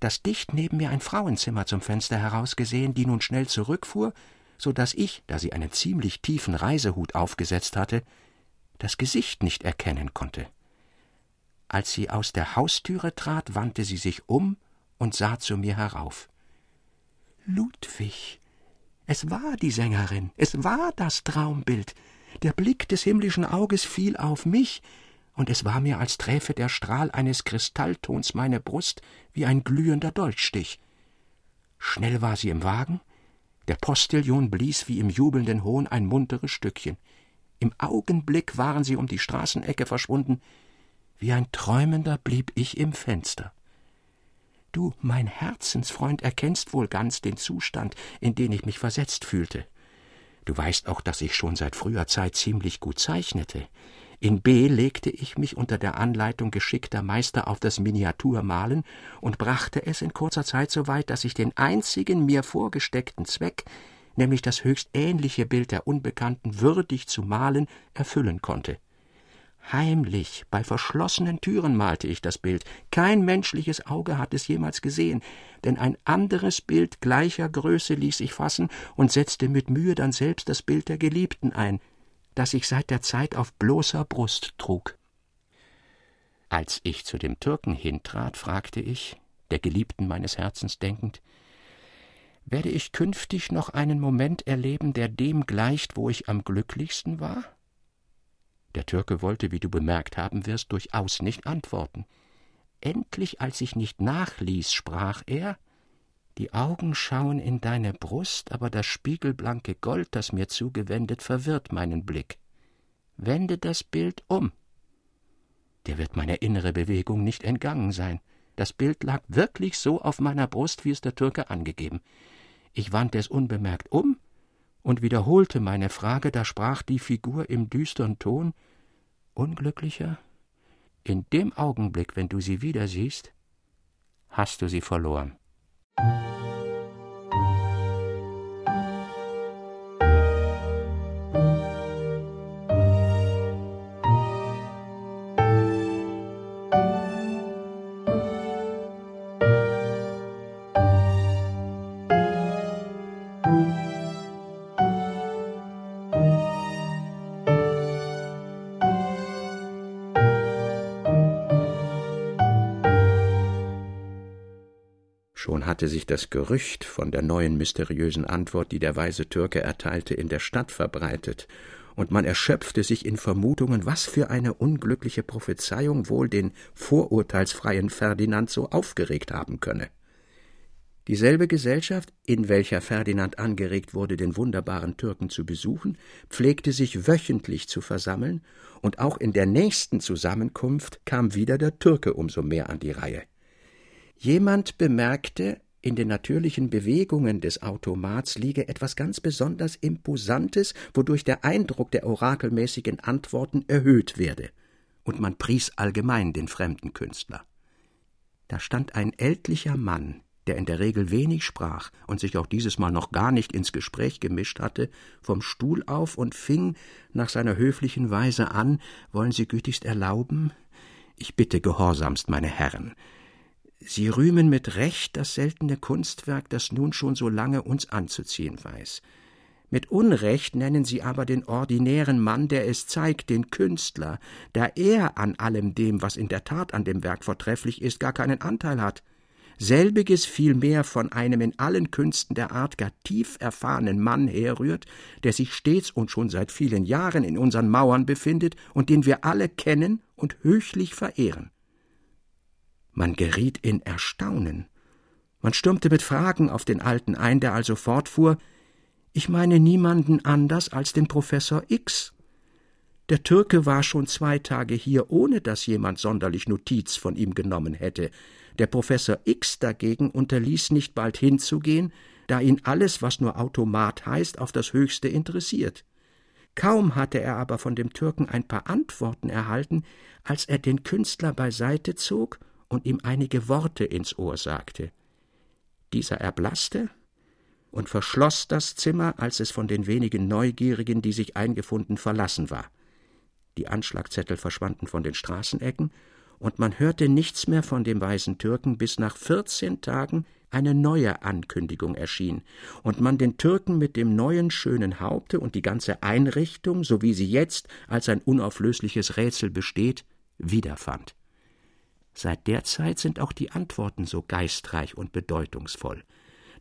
dass dicht neben mir ein Frauenzimmer zum Fenster herausgesehen, die nun schnell zurückfuhr, so dass ich, da sie einen ziemlich tiefen Reisehut aufgesetzt hatte, das Gesicht nicht erkennen konnte. Als sie aus der Haustüre trat, wandte sie sich um und sah zu mir herauf. Ludwig, es war die Sängerin, es war das Traumbild. Der Blick des himmlischen Auges fiel auf mich, und es war mir, als träfe der Strahl eines Kristalltons meine Brust wie ein glühender Dolchstich. Schnell war sie im Wagen, der Postillion blies wie im jubelnden Hohn ein munteres Stückchen. Im Augenblick waren sie um die Straßenecke verschwunden, wie ein Träumender blieb ich im Fenster. Du, mein Herzensfreund, erkennst wohl ganz den Zustand, in den ich mich versetzt fühlte. Du weißt auch, dass ich schon seit früher Zeit ziemlich gut zeichnete. In B legte ich mich unter der Anleitung geschickter Meister auf das Miniaturmalen und brachte es in kurzer Zeit so weit, dass ich den einzigen mir vorgesteckten Zweck, nämlich das höchst ähnliche Bild der Unbekannten würdig zu malen, erfüllen konnte. Heimlich, bei verschlossenen Türen malte ich das Bild. Kein menschliches Auge hat es jemals gesehen, denn ein anderes Bild gleicher Größe ließ ich fassen und setzte mit Mühe dann selbst das Bild der Geliebten ein, das ich seit der Zeit auf bloßer Brust trug. Als ich zu dem Türken hintrat, fragte ich, der Geliebten meines Herzens denkend, werde ich künftig noch einen Moment erleben, der dem gleicht, wo ich am glücklichsten war? Der Türke wollte, wie du bemerkt haben wirst, durchaus nicht antworten. Endlich, als ich nicht nachließ, sprach er Die Augen schauen in deine Brust, aber das spiegelblanke Gold, das mir zugewendet, verwirrt meinen Blick. Wende das Bild um. Der wird meine innere Bewegung nicht entgangen sein. Das Bild lag wirklich so auf meiner Brust, wie es der Türke angegeben. Ich wandte es unbemerkt um und wiederholte meine Frage, da sprach die Figur im düstern Ton Unglücklicher, in dem Augenblick, wenn du sie wieder siehst, hast du sie verloren. Schon hatte sich das Gerücht von der neuen mysteriösen Antwort, die der weise Türke erteilte, in der Stadt verbreitet, und man erschöpfte sich in Vermutungen, was für eine unglückliche Prophezeiung wohl den vorurteilsfreien Ferdinand so aufgeregt haben könne. Dieselbe Gesellschaft, in welcher Ferdinand angeregt wurde, den wunderbaren Türken zu besuchen, pflegte sich wöchentlich zu versammeln, und auch in der nächsten Zusammenkunft kam wieder der Türke umso mehr an die Reihe. Jemand bemerkte, in den natürlichen Bewegungen des Automats liege etwas ganz besonders Imposantes, wodurch der Eindruck der orakelmäßigen Antworten erhöht werde, und man pries allgemein den fremden Künstler. Da stand ein ältlicher Mann, der in der Regel wenig sprach und sich auch dieses Mal noch gar nicht ins Gespräch gemischt hatte, vom Stuhl auf und fing nach seiner höflichen Weise an Wollen Sie gütigst erlauben? Ich bitte gehorsamst, meine Herren, Sie rühmen mit Recht das seltene Kunstwerk, das nun schon so lange uns anzuziehen weiß. Mit Unrecht nennen Sie aber den ordinären Mann, der es zeigt, den Künstler, da er an allem dem, was in der Tat an dem Werk vortrefflich ist, gar keinen Anteil hat. Selbiges vielmehr von einem in allen Künsten der Art gar tief erfahrenen Mann herrührt, der sich stets und schon seit vielen Jahren in unseren Mauern befindet und den wir alle kennen und höchlich verehren. Man geriet in Erstaunen. Man stürmte mit Fragen auf den Alten ein, der also fortfuhr Ich meine niemanden anders als den Professor X. Der Türke war schon zwei Tage hier, ohne dass jemand sonderlich Notiz von ihm genommen hätte. Der Professor X dagegen unterließ nicht bald hinzugehen, da ihn alles, was nur Automat heißt, auf das höchste interessiert. Kaum hatte er aber von dem Türken ein paar Antworten erhalten, als er den Künstler beiseite zog und ihm einige Worte ins Ohr sagte. Dieser erblaßte und verschloss das Zimmer, als es von den wenigen Neugierigen, die sich eingefunden, verlassen war. Die Anschlagzettel verschwanden von den Straßenecken, und man hörte nichts mehr von dem weisen Türken, bis nach vierzehn Tagen eine neue Ankündigung erschien und man den Türken mit dem neuen schönen Haupte und die ganze Einrichtung, so wie sie jetzt als ein unauflösliches Rätsel besteht, wiederfand. Seit der Zeit sind auch die Antworten so geistreich und bedeutungsvoll.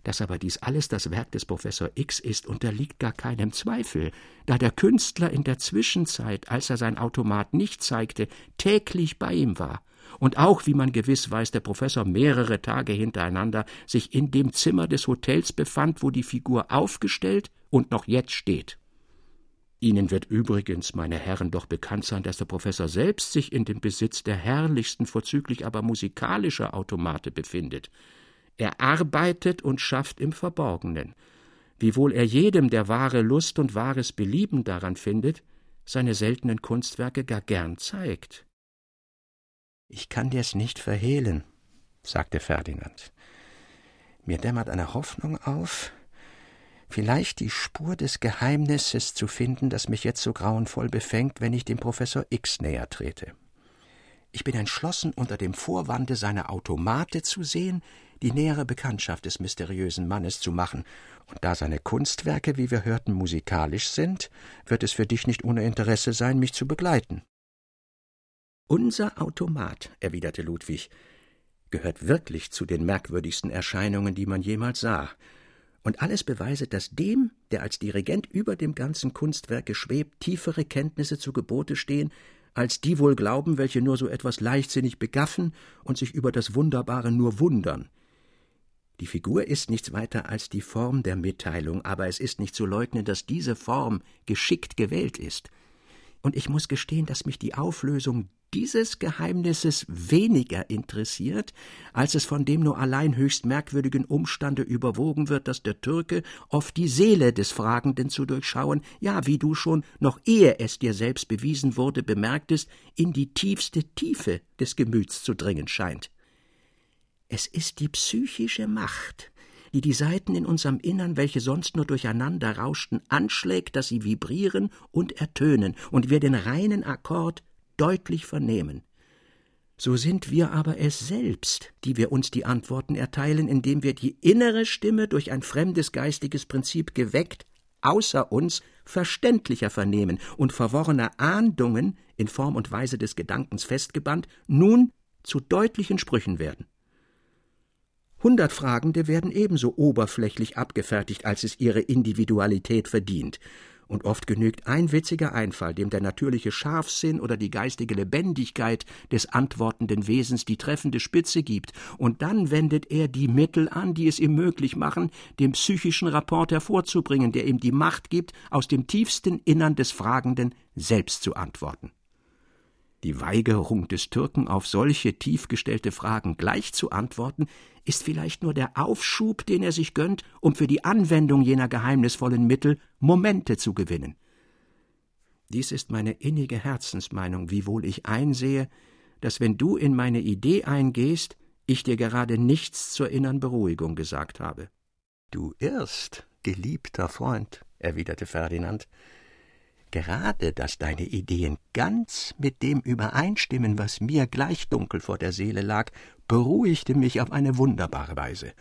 Dass aber dies alles das Werk des Professor X ist, unterliegt gar keinem Zweifel, da der Künstler in der Zwischenzeit, als er sein Automat nicht zeigte, täglich bei ihm war und auch, wie man gewiss weiß, der Professor mehrere Tage hintereinander sich in dem Zimmer des Hotels befand, wo die Figur aufgestellt und noch jetzt steht. Ihnen wird übrigens, meine Herren, doch bekannt sein, dass der Professor selbst sich in dem Besitz der herrlichsten, vorzüglich aber musikalischer Automate befindet. Er arbeitet und schafft im Verborgenen, wiewohl er jedem, der wahre Lust und wahres Belieben daran findet, seine seltenen Kunstwerke gar gern zeigt. Ich kann dir's nicht verhehlen, sagte Ferdinand. Mir dämmert eine Hoffnung auf, vielleicht die Spur des Geheimnisses zu finden, das mich jetzt so grauenvoll befängt, wenn ich dem Professor X näher trete. Ich bin entschlossen, unter dem Vorwande seiner Automate zu sehen, die nähere Bekanntschaft des mysteriösen Mannes zu machen, und da seine Kunstwerke, wie wir hörten, musikalisch sind, wird es für dich nicht ohne Interesse sein, mich zu begleiten. Unser Automat, erwiderte Ludwig, gehört wirklich zu den merkwürdigsten Erscheinungen, die man jemals sah, und alles beweiset, dass dem, der als Dirigent über dem ganzen Kunstwerke schwebt, tiefere Kenntnisse zu Gebote stehen, als die wohl glauben, welche nur so etwas leichtsinnig begaffen und sich über das Wunderbare nur wundern. Die Figur ist nichts weiter als die Form der Mitteilung, aber es ist nicht zu leugnen, dass diese Form geschickt gewählt ist. Und ich muss gestehen, dass mich die Auflösung dieses Geheimnisses weniger interessiert, als es von dem nur allein höchst merkwürdigen Umstande überwogen wird, dass der Türke oft die Seele des Fragenden zu durchschauen, ja, wie du schon, noch ehe es dir selbst bewiesen wurde, bemerktest, in die tiefste Tiefe des Gemüts zu dringen scheint. Es ist die psychische Macht, die die Saiten in unserem Innern, welche sonst nur durcheinander rauschten, anschlägt, dass sie vibrieren und ertönen und wir den reinen Akkord deutlich vernehmen. So sind wir aber es selbst, die wir uns die Antworten erteilen, indem wir die innere Stimme durch ein fremdes geistiges Prinzip geweckt, außer uns verständlicher vernehmen und verworrene Ahndungen in Form und Weise des Gedankens festgebannt, nun zu deutlichen Sprüchen werden. Hundert Fragende werden ebenso oberflächlich abgefertigt, als es ihre Individualität verdient, und oft genügt ein witziger Einfall, dem der natürliche Scharfsinn oder die geistige Lebendigkeit des antwortenden Wesens die treffende Spitze gibt, und dann wendet er die Mittel an, die es ihm möglich machen, den psychischen Rapport hervorzubringen, der ihm die Macht gibt, aus dem tiefsten Innern des Fragenden selbst zu antworten. Die Weigerung des Türken auf solche tief gestellte Fragen gleich zu antworten, ist vielleicht nur der Aufschub, den er sich gönnt, um für die Anwendung jener geheimnisvollen Mittel Momente zu gewinnen. Dies ist meine innige Herzensmeinung, wiewohl ich einsehe, dass wenn du in meine Idee eingehst, ich dir gerade nichts zur innern Beruhigung gesagt habe. Du irrst, geliebter Freund, erwiderte Ferdinand, Gerade, dass deine Ideen ganz mit dem übereinstimmen, was mir gleich dunkel vor der Seele lag, beruhigte mich auf eine wunderbare Weise.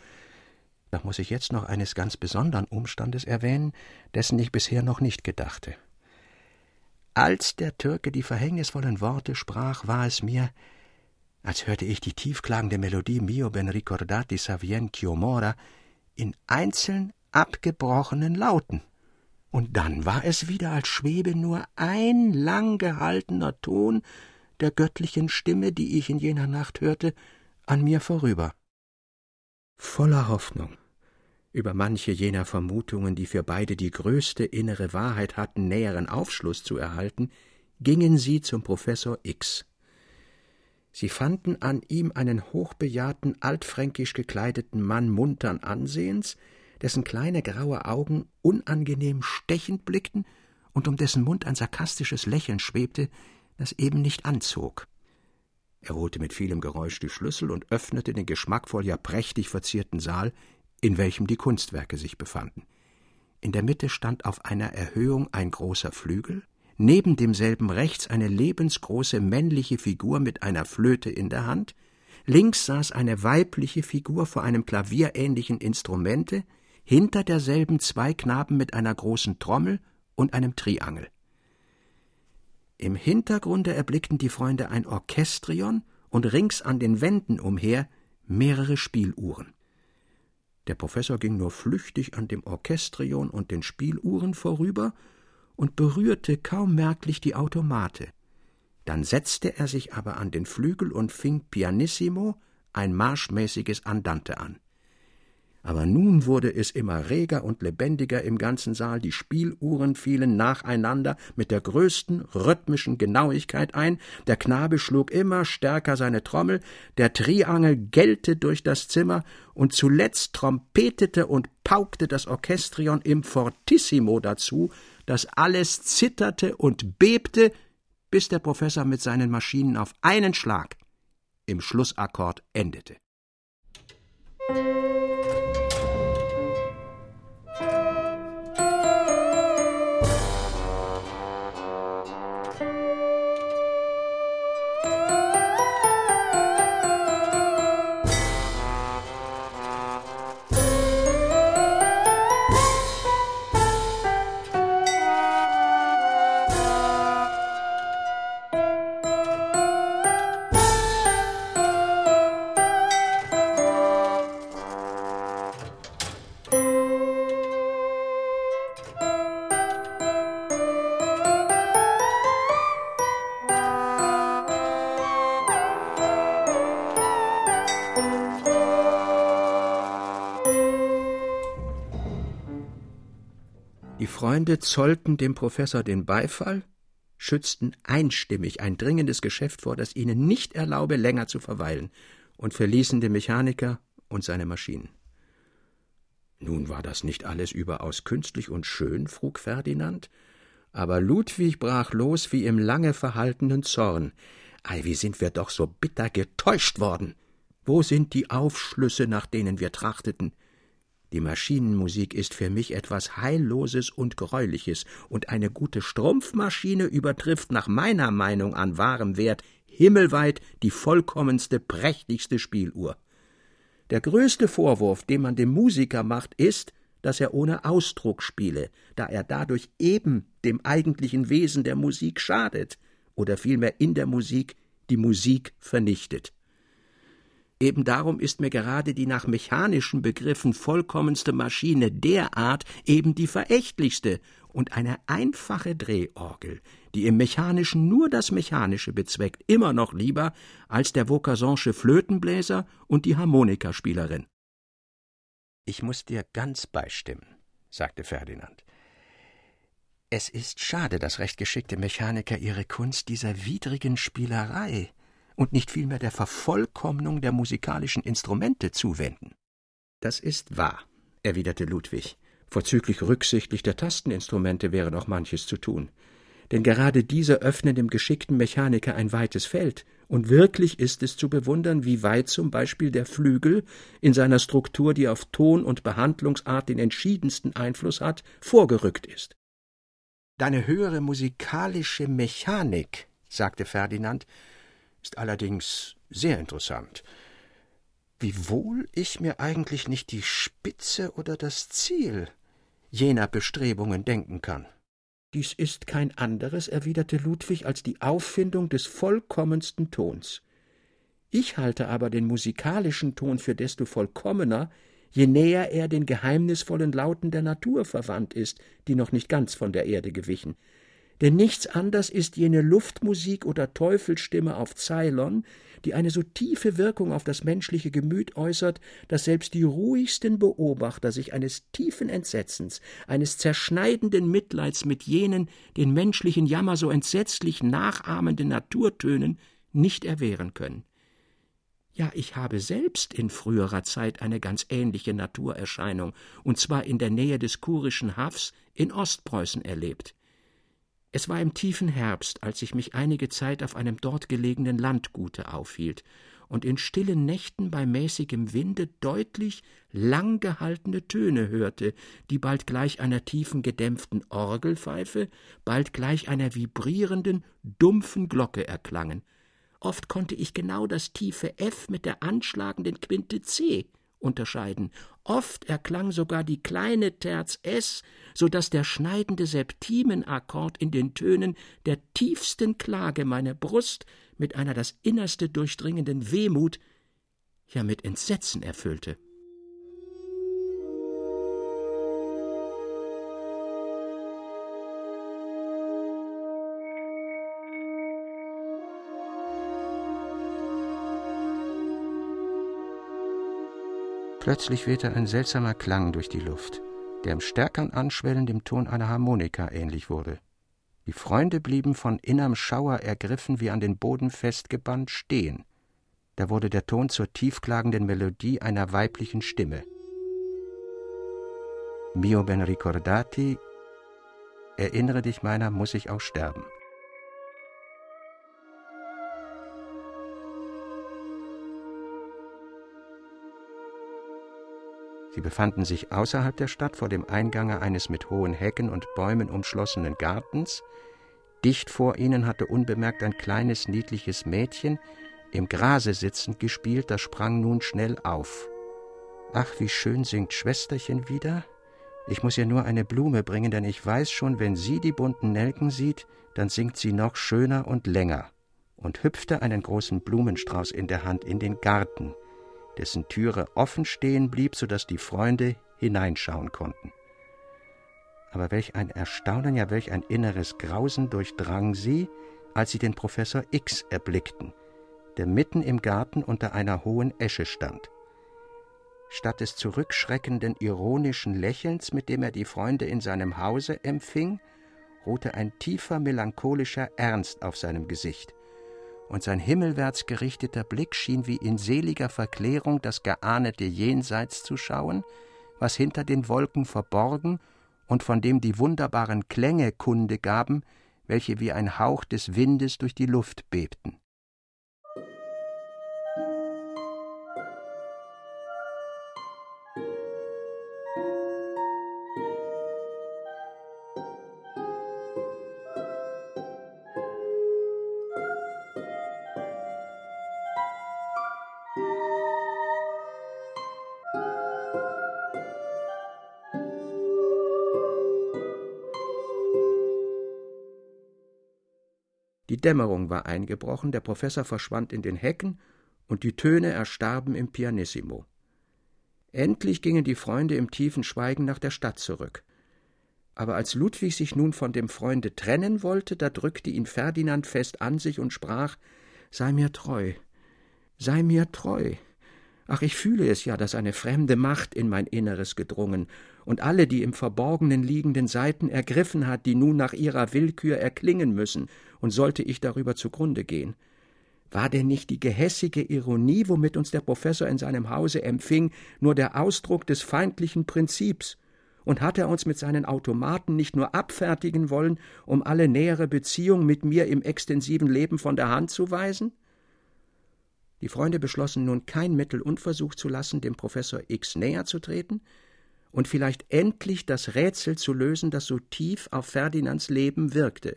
Doch muss ich jetzt noch eines ganz besonderen Umstandes erwähnen, dessen ich bisher noch nicht gedachte. Als der Türke die verhängnisvollen Worte sprach, war es mir, als hörte ich die tiefklagende Melodie Mio ben ricordati savien chiomora in einzeln abgebrochenen Lauten und dann war es wieder, als schwebe nur ein lang gehaltener Ton der göttlichen Stimme, die ich in jener Nacht hörte, an mir vorüber. Voller Hoffnung über manche jener Vermutungen, die für beide die größte innere Wahrheit hatten, näheren Aufschluss zu erhalten, gingen sie zum Professor X. Sie fanden an ihm einen hochbejahrten, altfränkisch gekleideten Mann muntern Ansehens, dessen kleine graue Augen unangenehm stechend blickten und um dessen Mund ein sarkastisches Lächeln schwebte, das eben nicht anzog. Er holte mit vielem Geräusch die Schlüssel und öffnete den geschmackvoll, ja prächtig verzierten Saal, in welchem die Kunstwerke sich befanden. In der Mitte stand auf einer Erhöhung ein großer Flügel, neben demselben rechts eine lebensgroße männliche Figur mit einer Flöte in der Hand, links saß eine weibliche Figur vor einem klavierähnlichen Instrumente, hinter derselben zwei Knaben mit einer großen Trommel und einem Triangel. Im Hintergrunde erblickten die Freunde ein Orchestrion und rings an den Wänden umher mehrere Spieluhren. Der Professor ging nur flüchtig an dem Orchestrion und den Spieluhren vorüber und berührte kaum merklich die Automate. Dann setzte er sich aber an den Flügel und fing pianissimo ein marschmäßiges Andante an. Aber nun wurde es immer reger und lebendiger im ganzen Saal, die Spieluhren fielen nacheinander mit der größten rhythmischen Genauigkeit ein, der Knabe schlug immer stärker seine Trommel, der Triangel gellte durch das Zimmer, und zuletzt trompetete und paukte das Orchestrion im Fortissimo dazu, dass alles zitterte und bebte, bis der Professor mit seinen Maschinen auf einen Schlag im Schlussakkord endete. Freunde zollten dem Professor den Beifall, schützten einstimmig ein dringendes Geschäft vor, das ihnen nicht erlaube, länger zu verweilen, und verließen den Mechaniker und seine Maschinen. Nun war das nicht alles überaus künstlich und schön, frug Ferdinand, aber Ludwig brach los wie im lange verhaltenen Zorn. Ei, wie sind wir doch so bitter getäuscht worden! Wo sind die Aufschlüsse, nach denen wir trachteten? Die Maschinenmusik ist für mich etwas Heilloses und Greuliches, und eine gute Strumpfmaschine übertrifft nach meiner Meinung an wahrem Wert himmelweit die vollkommenste, prächtigste Spieluhr. Der größte Vorwurf, den man dem Musiker macht, ist, dass er ohne Ausdruck spiele, da er dadurch eben dem eigentlichen Wesen der Musik schadet oder vielmehr in der Musik die Musik vernichtet. Eben darum ist mir gerade die nach mechanischen Begriffen vollkommenste Maschine derart eben die verächtlichste und eine einfache Drehorgel, die im Mechanischen nur das Mechanische bezweckt, immer noch lieber als der Vaucanson'sche Flötenbläser und die Harmonikaspielerin. Ich muss dir ganz beistimmen, sagte Ferdinand. Es ist schade, dass recht geschickte Mechaniker ihre Kunst dieser widrigen Spielerei und nicht vielmehr der Vervollkommnung der musikalischen Instrumente zuwenden. Das ist wahr, erwiderte Ludwig. Vorzüglich rücksichtlich der Tasteninstrumente wäre noch manches zu tun. Denn gerade diese öffnen dem geschickten Mechaniker ein weites Feld, und wirklich ist es zu bewundern, wie weit zum Beispiel der Flügel in seiner Struktur, die auf Ton und Behandlungsart den entschiedensten Einfluss hat, vorgerückt ist. Deine höhere musikalische Mechanik, sagte Ferdinand, ist allerdings sehr interessant. Wiewohl ich mir eigentlich nicht die Spitze oder das Ziel jener Bestrebungen denken kann. Dies ist kein anderes, erwiderte Ludwig, als die Auffindung des vollkommensten Tons. Ich halte aber den musikalischen Ton für desto vollkommener, je näher er den geheimnisvollen Lauten der Natur verwandt ist, die noch nicht ganz von der Erde gewichen denn nichts anders ist jene Luftmusik oder Teufelsstimme auf Ceylon, die eine so tiefe Wirkung auf das menschliche Gemüt äußert, dass selbst die ruhigsten Beobachter sich eines tiefen Entsetzens, eines zerschneidenden Mitleids mit jenen den menschlichen Jammer so entsetzlich nachahmenden Naturtönen nicht erwehren können. Ja, ich habe selbst in früherer Zeit eine ganz ähnliche Naturerscheinung, und zwar in der Nähe des kurischen Hafs in Ostpreußen erlebt. Es war im tiefen Herbst, als ich mich einige Zeit auf einem dort gelegenen Landgute aufhielt und in stillen Nächten bei mäßigem Winde deutlich lang gehaltene Töne hörte, die bald gleich einer tiefen gedämpften Orgelpfeife, bald gleich einer vibrierenden, dumpfen Glocke erklangen. Oft konnte ich genau das tiefe F mit der anschlagenden Quinte C unterscheiden. Oft erklang sogar die kleine Terz S, so dass der schneidende Septimenakkord in den Tönen der tiefsten Klage meine Brust mit einer das Innerste durchdringenden Wehmut, ja mit Entsetzen erfüllte. Plötzlich wehte ein seltsamer Klang durch die Luft, der im stärkern Anschwellen dem Ton einer Harmonika ähnlich wurde. Die Freunde blieben von innerm Schauer ergriffen wie an den Boden festgebannt stehen. Da wurde der Ton zur tiefklagenden Melodie einer weiblichen Stimme. Mio ben ricordati, erinnere dich meiner, muss ich auch sterben. Sie befanden sich außerhalb der Stadt vor dem Eingange eines mit hohen Hecken und Bäumen umschlossenen Gartens. Dicht vor ihnen hatte unbemerkt ein kleines, niedliches Mädchen, im Grase sitzend gespielt, das sprang nun schnell auf. Ach, wie schön singt Schwesterchen wieder. Ich muss ihr nur eine Blume bringen, denn ich weiß schon, wenn sie die bunten Nelken sieht, dann singt sie noch schöner und länger, und hüpfte einen großen Blumenstrauß in der Hand in den Garten, dessen Türe offen stehen blieb, so dass die Freunde hineinschauen konnten. Aber welch ein Erstaunen, ja welch ein inneres Grausen durchdrang sie, als sie den Professor X erblickten, der mitten im Garten unter einer hohen Esche stand. Statt des zurückschreckenden, ironischen Lächelns, mit dem er die Freunde in seinem Hause empfing, ruhte ein tiefer, melancholischer Ernst auf seinem Gesicht, und sein himmelwärts gerichteter Blick schien wie in seliger Verklärung das geahnete Jenseits zu schauen, was hinter den Wolken verborgen und von dem die wunderbaren Klänge Kunde gaben, welche wie ein Hauch des Windes durch die Luft bebten. Dämmerung war eingebrochen, der Professor verschwand in den Hecken und die Töne erstarben im Pianissimo. Endlich gingen die Freunde im tiefen Schweigen nach der Stadt zurück. Aber als Ludwig sich nun von dem Freunde trennen wollte, da drückte ihn Ferdinand fest an sich und sprach Sei mir treu, sei mir treu. Ach, ich fühle es ja, dass eine fremde Macht in mein Inneres gedrungen und alle die im Verborgenen liegenden Seiten ergriffen hat, die nun nach ihrer Willkür erklingen müssen, und sollte ich darüber zugrunde gehen. War denn nicht die gehässige Ironie, womit uns der Professor in seinem Hause empfing, nur der Ausdruck des feindlichen Prinzips? Und hat er uns mit seinen Automaten nicht nur abfertigen wollen, um alle nähere Beziehung mit mir im extensiven Leben von der Hand zu weisen? Die Freunde beschlossen nun kein Mittel unversucht zu lassen, dem Professor X näher zu treten und vielleicht endlich das Rätsel zu lösen, das so tief auf Ferdinands Leben wirkte.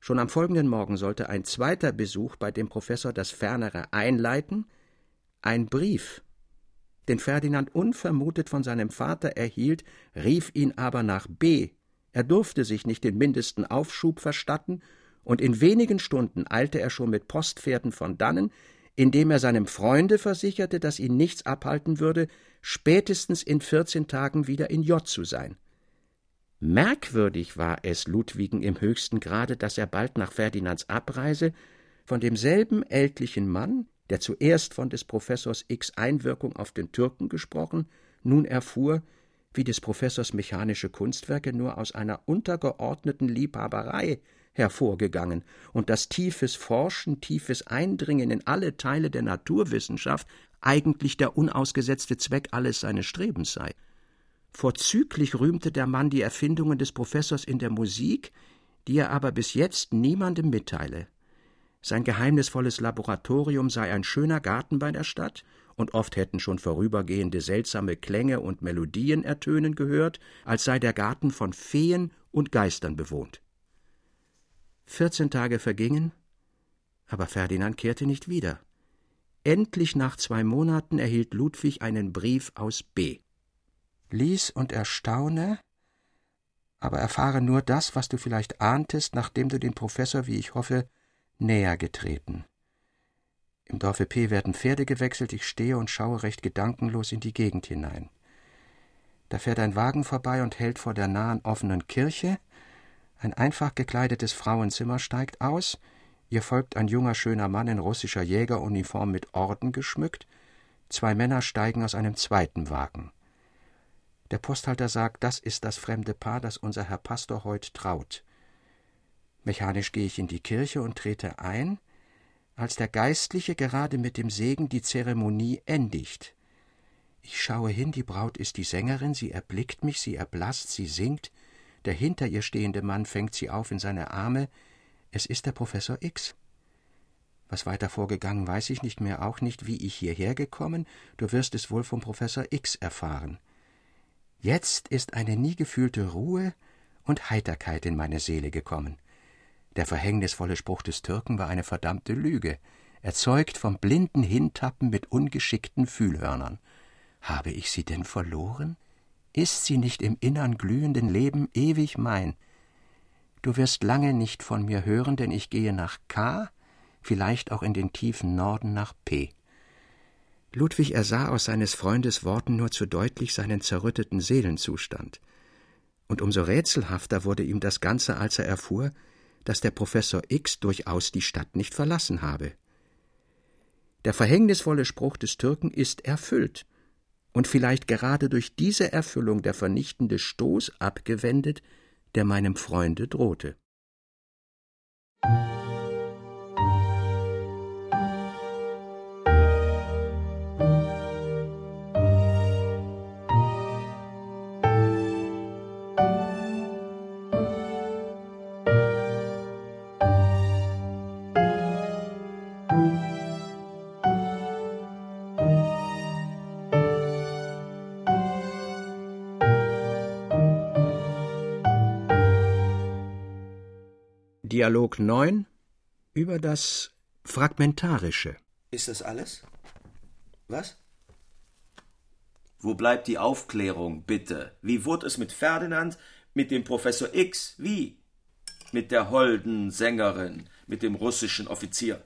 Schon am folgenden Morgen sollte ein zweiter Besuch bei dem Professor das Fernere einleiten, ein Brief, den Ferdinand unvermutet von seinem Vater erhielt, rief ihn aber nach B. Er durfte sich nicht den mindesten Aufschub verstatten, und in wenigen Stunden eilte er schon mit Postpferden von dannen, indem er seinem Freunde versicherte, dass ihn nichts abhalten würde, spätestens in vierzehn Tagen wieder in J zu sein. Merkwürdig war es Ludwigen im höchsten Grade, dass er bald nach Ferdinands Abreise von demselben ältlichen Mann, der zuerst von des Professors X Einwirkung auf den Türken gesprochen, nun erfuhr, wie des Professors mechanische Kunstwerke nur aus einer untergeordneten Liebhaberei hervorgegangen und dass tiefes Forschen, tiefes Eindringen in alle Teile der Naturwissenschaft eigentlich der unausgesetzte Zweck alles seines Strebens sei. Vorzüglich rühmte der Mann die Erfindungen des Professors in der Musik, die er aber bis jetzt niemandem mitteile. Sein geheimnisvolles Laboratorium sei ein schöner Garten bei der Stadt, und oft hätten schon vorübergehende seltsame Klänge und Melodien ertönen gehört, als sei der Garten von Feen und Geistern bewohnt. Vierzehn Tage vergingen, aber Ferdinand kehrte nicht wieder. Endlich nach zwei Monaten erhielt Ludwig einen Brief aus B. Lies und erstaune, aber erfahre nur das, was du vielleicht ahntest, nachdem du den Professor, wie ich hoffe, näher getreten. Im Dorfe P werden Pferde gewechselt, ich stehe und schaue recht gedankenlos in die Gegend hinein. Da fährt ein Wagen vorbei und hält vor der nahen offenen Kirche, ein einfach gekleidetes Frauenzimmer steigt aus, ihr folgt ein junger schöner Mann in russischer Jägeruniform mit Orden geschmückt, zwei Männer steigen aus einem zweiten Wagen. Der Posthalter sagt, das ist das fremde Paar, das unser Herr Pastor heut traut. Mechanisch gehe ich in die Kirche und trete ein, als der Geistliche gerade mit dem Segen die Zeremonie endigt. Ich schaue hin, die Braut ist die Sängerin, sie erblickt mich, sie erblasst, sie singt, der hinter ihr stehende Mann fängt sie auf in seine Arme, es ist der Professor X. Was weiter vorgegangen, weiß ich nicht mehr, auch nicht, wie ich hierher gekommen, du wirst es wohl vom Professor X erfahren. Jetzt ist eine nie gefühlte Ruhe und Heiterkeit in meine Seele gekommen. Der verhängnisvolle Spruch des Türken war eine verdammte Lüge, erzeugt vom blinden Hintappen mit ungeschickten Fühlhörnern. Habe ich sie denn verloren? Ist sie nicht im innern glühenden Leben ewig mein? Du wirst lange nicht von mir hören, denn ich gehe nach K, vielleicht auch in den tiefen Norden nach P. Ludwig ersah aus seines Freundes Worten nur zu deutlich seinen zerrütteten Seelenzustand. Und umso rätselhafter wurde ihm das Ganze, als er erfuhr, dass der Professor X durchaus die Stadt nicht verlassen habe. Der verhängnisvolle Spruch des Türken ist erfüllt. Und vielleicht gerade durch diese Erfüllung der vernichtende Stoß abgewendet, der meinem Freunde drohte. Dialog 9 über das Fragmentarische. Ist das alles? Was? Wo bleibt die Aufklärung, bitte? Wie wurde es mit Ferdinand, mit dem Professor X? Wie? Mit der holden Sängerin, mit dem russischen Offizier?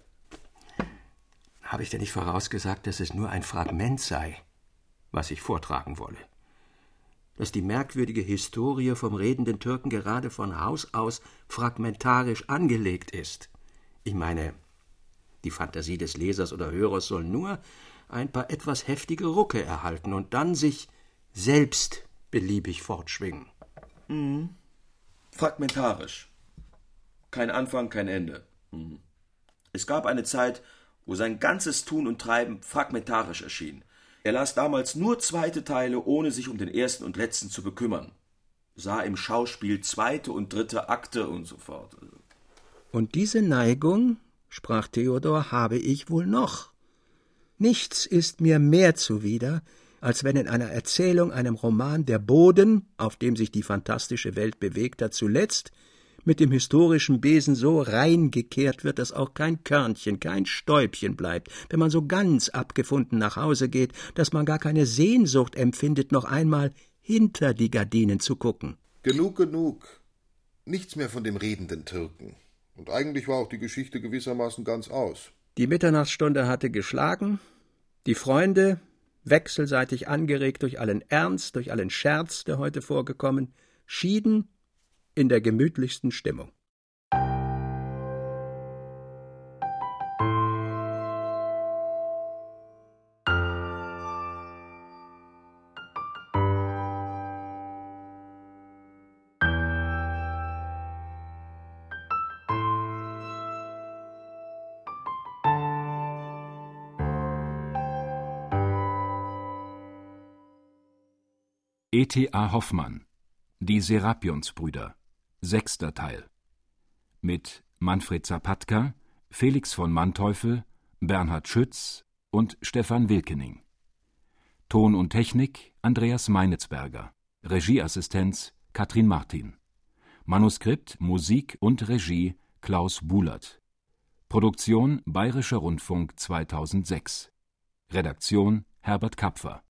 Habe ich denn nicht vorausgesagt, dass es nur ein Fragment sei, was ich vortragen wolle? Dass die merkwürdige Historie vom redenden Türken gerade von Haus aus fragmentarisch angelegt ist. Ich meine, die Fantasie des Lesers oder Hörers soll nur ein paar etwas heftige Rucke erhalten und dann sich selbst beliebig fortschwingen. Mhm. Fragmentarisch. Kein Anfang, kein Ende. Mhm. Es gab eine Zeit, wo sein ganzes Tun und Treiben fragmentarisch erschien. Er las damals nur zweite Teile, ohne sich um den ersten und letzten zu bekümmern, sah im Schauspiel zweite und dritte Akte und so fort. Und diese Neigung, sprach Theodor, habe ich wohl noch. Nichts ist mir mehr zuwider, als wenn in einer Erzählung, einem Roman, der Boden, auf dem sich die fantastische Welt bewegt hat, zuletzt mit dem historischen Besen so reingekehrt wird, dass auch kein Körnchen, kein Stäubchen bleibt, wenn man so ganz abgefunden nach Hause geht, dass man gar keine Sehnsucht empfindet, noch einmal hinter die Gardinen zu gucken. Genug, genug. Nichts mehr von dem redenden Türken. Und eigentlich war auch die Geschichte gewissermaßen ganz aus. Die Mitternachtsstunde hatte geschlagen, die Freunde, wechselseitig angeregt durch allen Ernst, durch allen Scherz, der heute vorgekommen, schieden in der gemütlichsten Stimmung. E.T.A. Hoffmann Die Serapionsbrüder Sechster Teil mit Manfred Zapatka, Felix von Manteuffel, Bernhard Schütz und Stefan Wilkening. Ton und Technik Andreas Meinitzberger. Regieassistenz Katrin Martin. Manuskript, Musik und Regie Klaus Bulert. Produktion Bayerischer Rundfunk 2006. Redaktion Herbert Kapfer